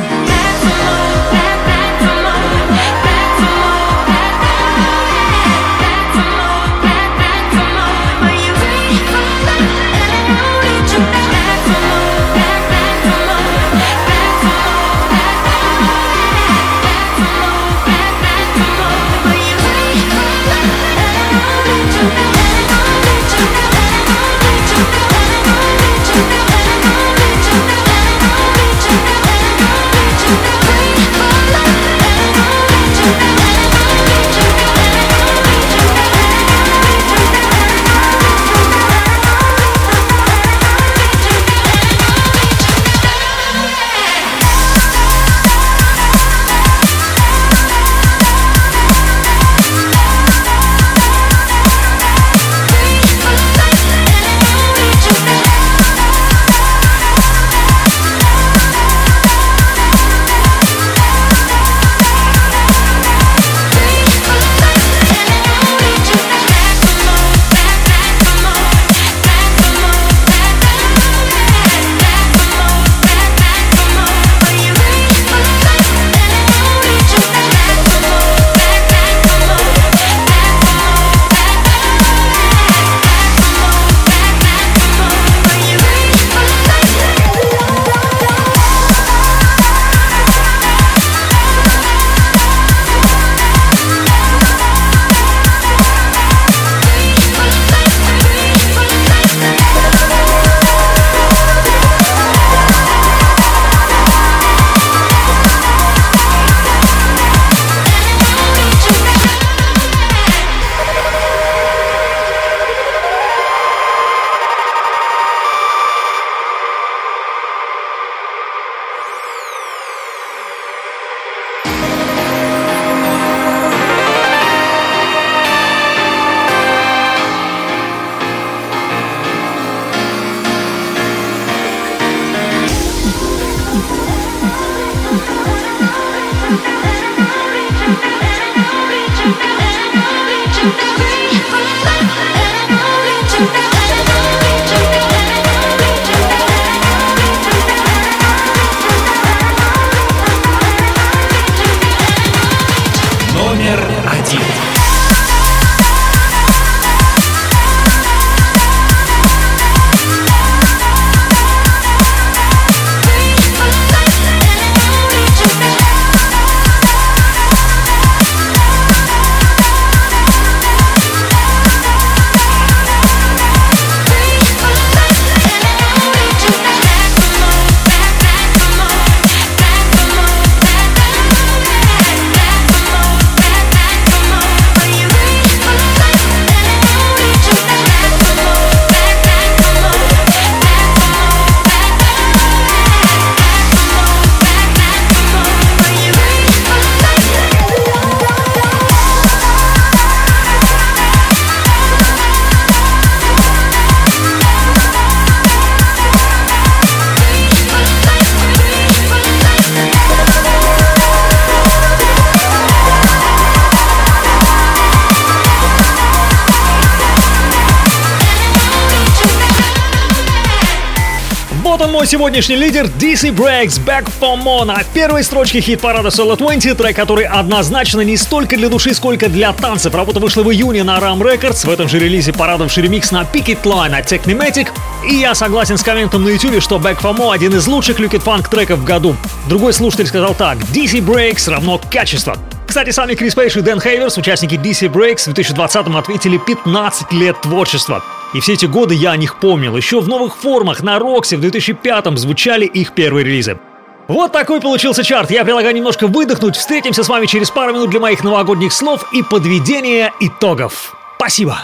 Сегодняшний лидер DC Breaks Back for More на первой строчке хит-парада Solo 20, трек, который однозначно не столько для души, сколько для танцев. Работа вышла в июне на Ram Records, в этом же релизе порадовавший ремикс на Picket Line от Technimatic, и я согласен с комментом на YouTube, что Back for More один из лучших люкет фанк треков в году. Другой слушатель сказал так, DC Breaks равно качество. Кстати, сами Крис Пейдж и Дэн Хейверс, участники DC Breaks, в 2020-м отметили 15 лет творчества. И все эти годы я о них помнил. Еще в новых формах на Роксе в 2005-м звучали их первые релизы. Вот такой получился чарт. Я предлагаю немножко выдохнуть. Встретимся с вами через пару минут для моих новогодних слов и подведения итогов. Спасибо.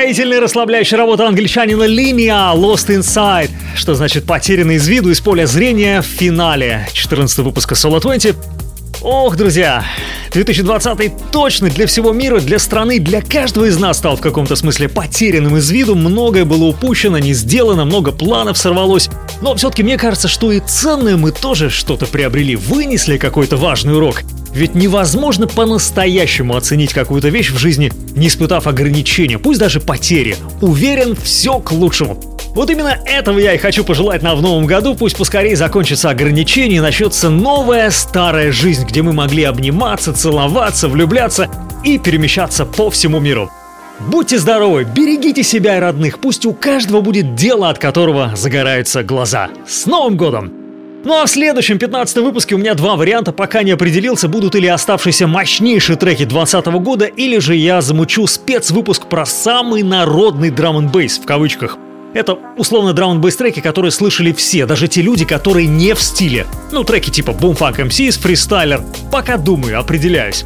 Успокоительная расслабляющая работа англичанина Линия Lost Inside, что значит потерянный из виду, из поля зрения в финале 14 выпуска Solo 20. Ох, друзья, 2020 точно для всего мира, для страны, для каждого из нас стал в каком-то смысле потерянным из виду. Многое было упущено, не сделано, много планов сорвалось. Но все-таки мне кажется, что и ценное мы тоже что-то приобрели, вынесли какой-то важный урок. Ведь невозможно по-настоящему оценить какую-то вещь в жизни, не испытав ограничения, пусть даже потери. Уверен, все к лучшему. Вот именно этого я и хочу пожелать нам в новом году. Пусть поскорее закончатся ограничения и начнется новая старая жизнь, где мы могли обниматься, целоваться, влюбляться и перемещаться по всему миру. Будьте здоровы, берегите себя и родных, пусть у каждого будет дело, от которого загораются глаза. С Новым годом! Ну а в следующем 15 выпуске у меня два варианта, пока не определился, будут или оставшиеся мощнейшие треки 2020 года, или же я замучу спецвыпуск про самый народный драм н в кавычках – это условно драм бейс треки, которые слышали все, даже те люди, которые не в стиле. Ну, треки типа Boom Funk MCs, Freestyler. Пока думаю, определяюсь.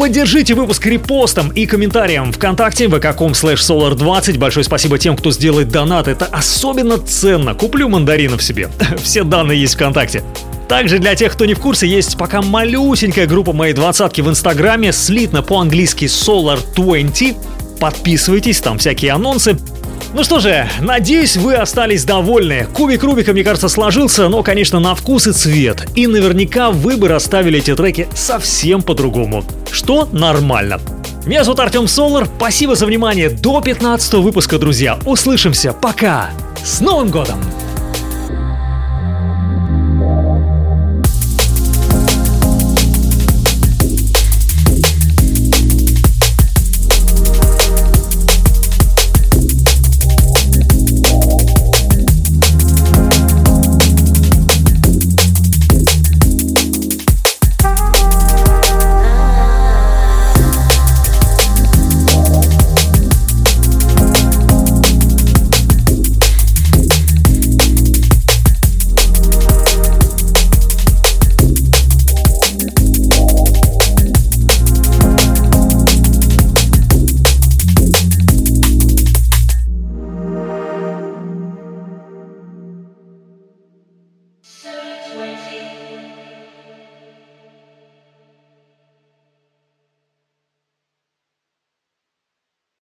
Поддержите выпуск репостом и комментарием ВКонтакте vk.com slash solar20. Большое спасибо тем, кто сделает донат. Это особенно ценно. Куплю мандаринов себе. Все данные есть ВКонтакте. Также для тех, кто не в курсе, есть пока малюсенькая группа моей двадцатки в Инстаграме, слитно по-английски Solar20. Подписывайтесь, там всякие анонсы. Ну что же, надеюсь, вы остались довольны. Кубик Рубика, мне кажется, сложился, но, конечно, на вкус и цвет. И наверняка вы бы расставили эти треки совсем по-другому. Что нормально. Меня зовут Артем Солар. Спасибо за внимание. До 15 выпуска, друзья. Услышимся. Пока. С Новым годом!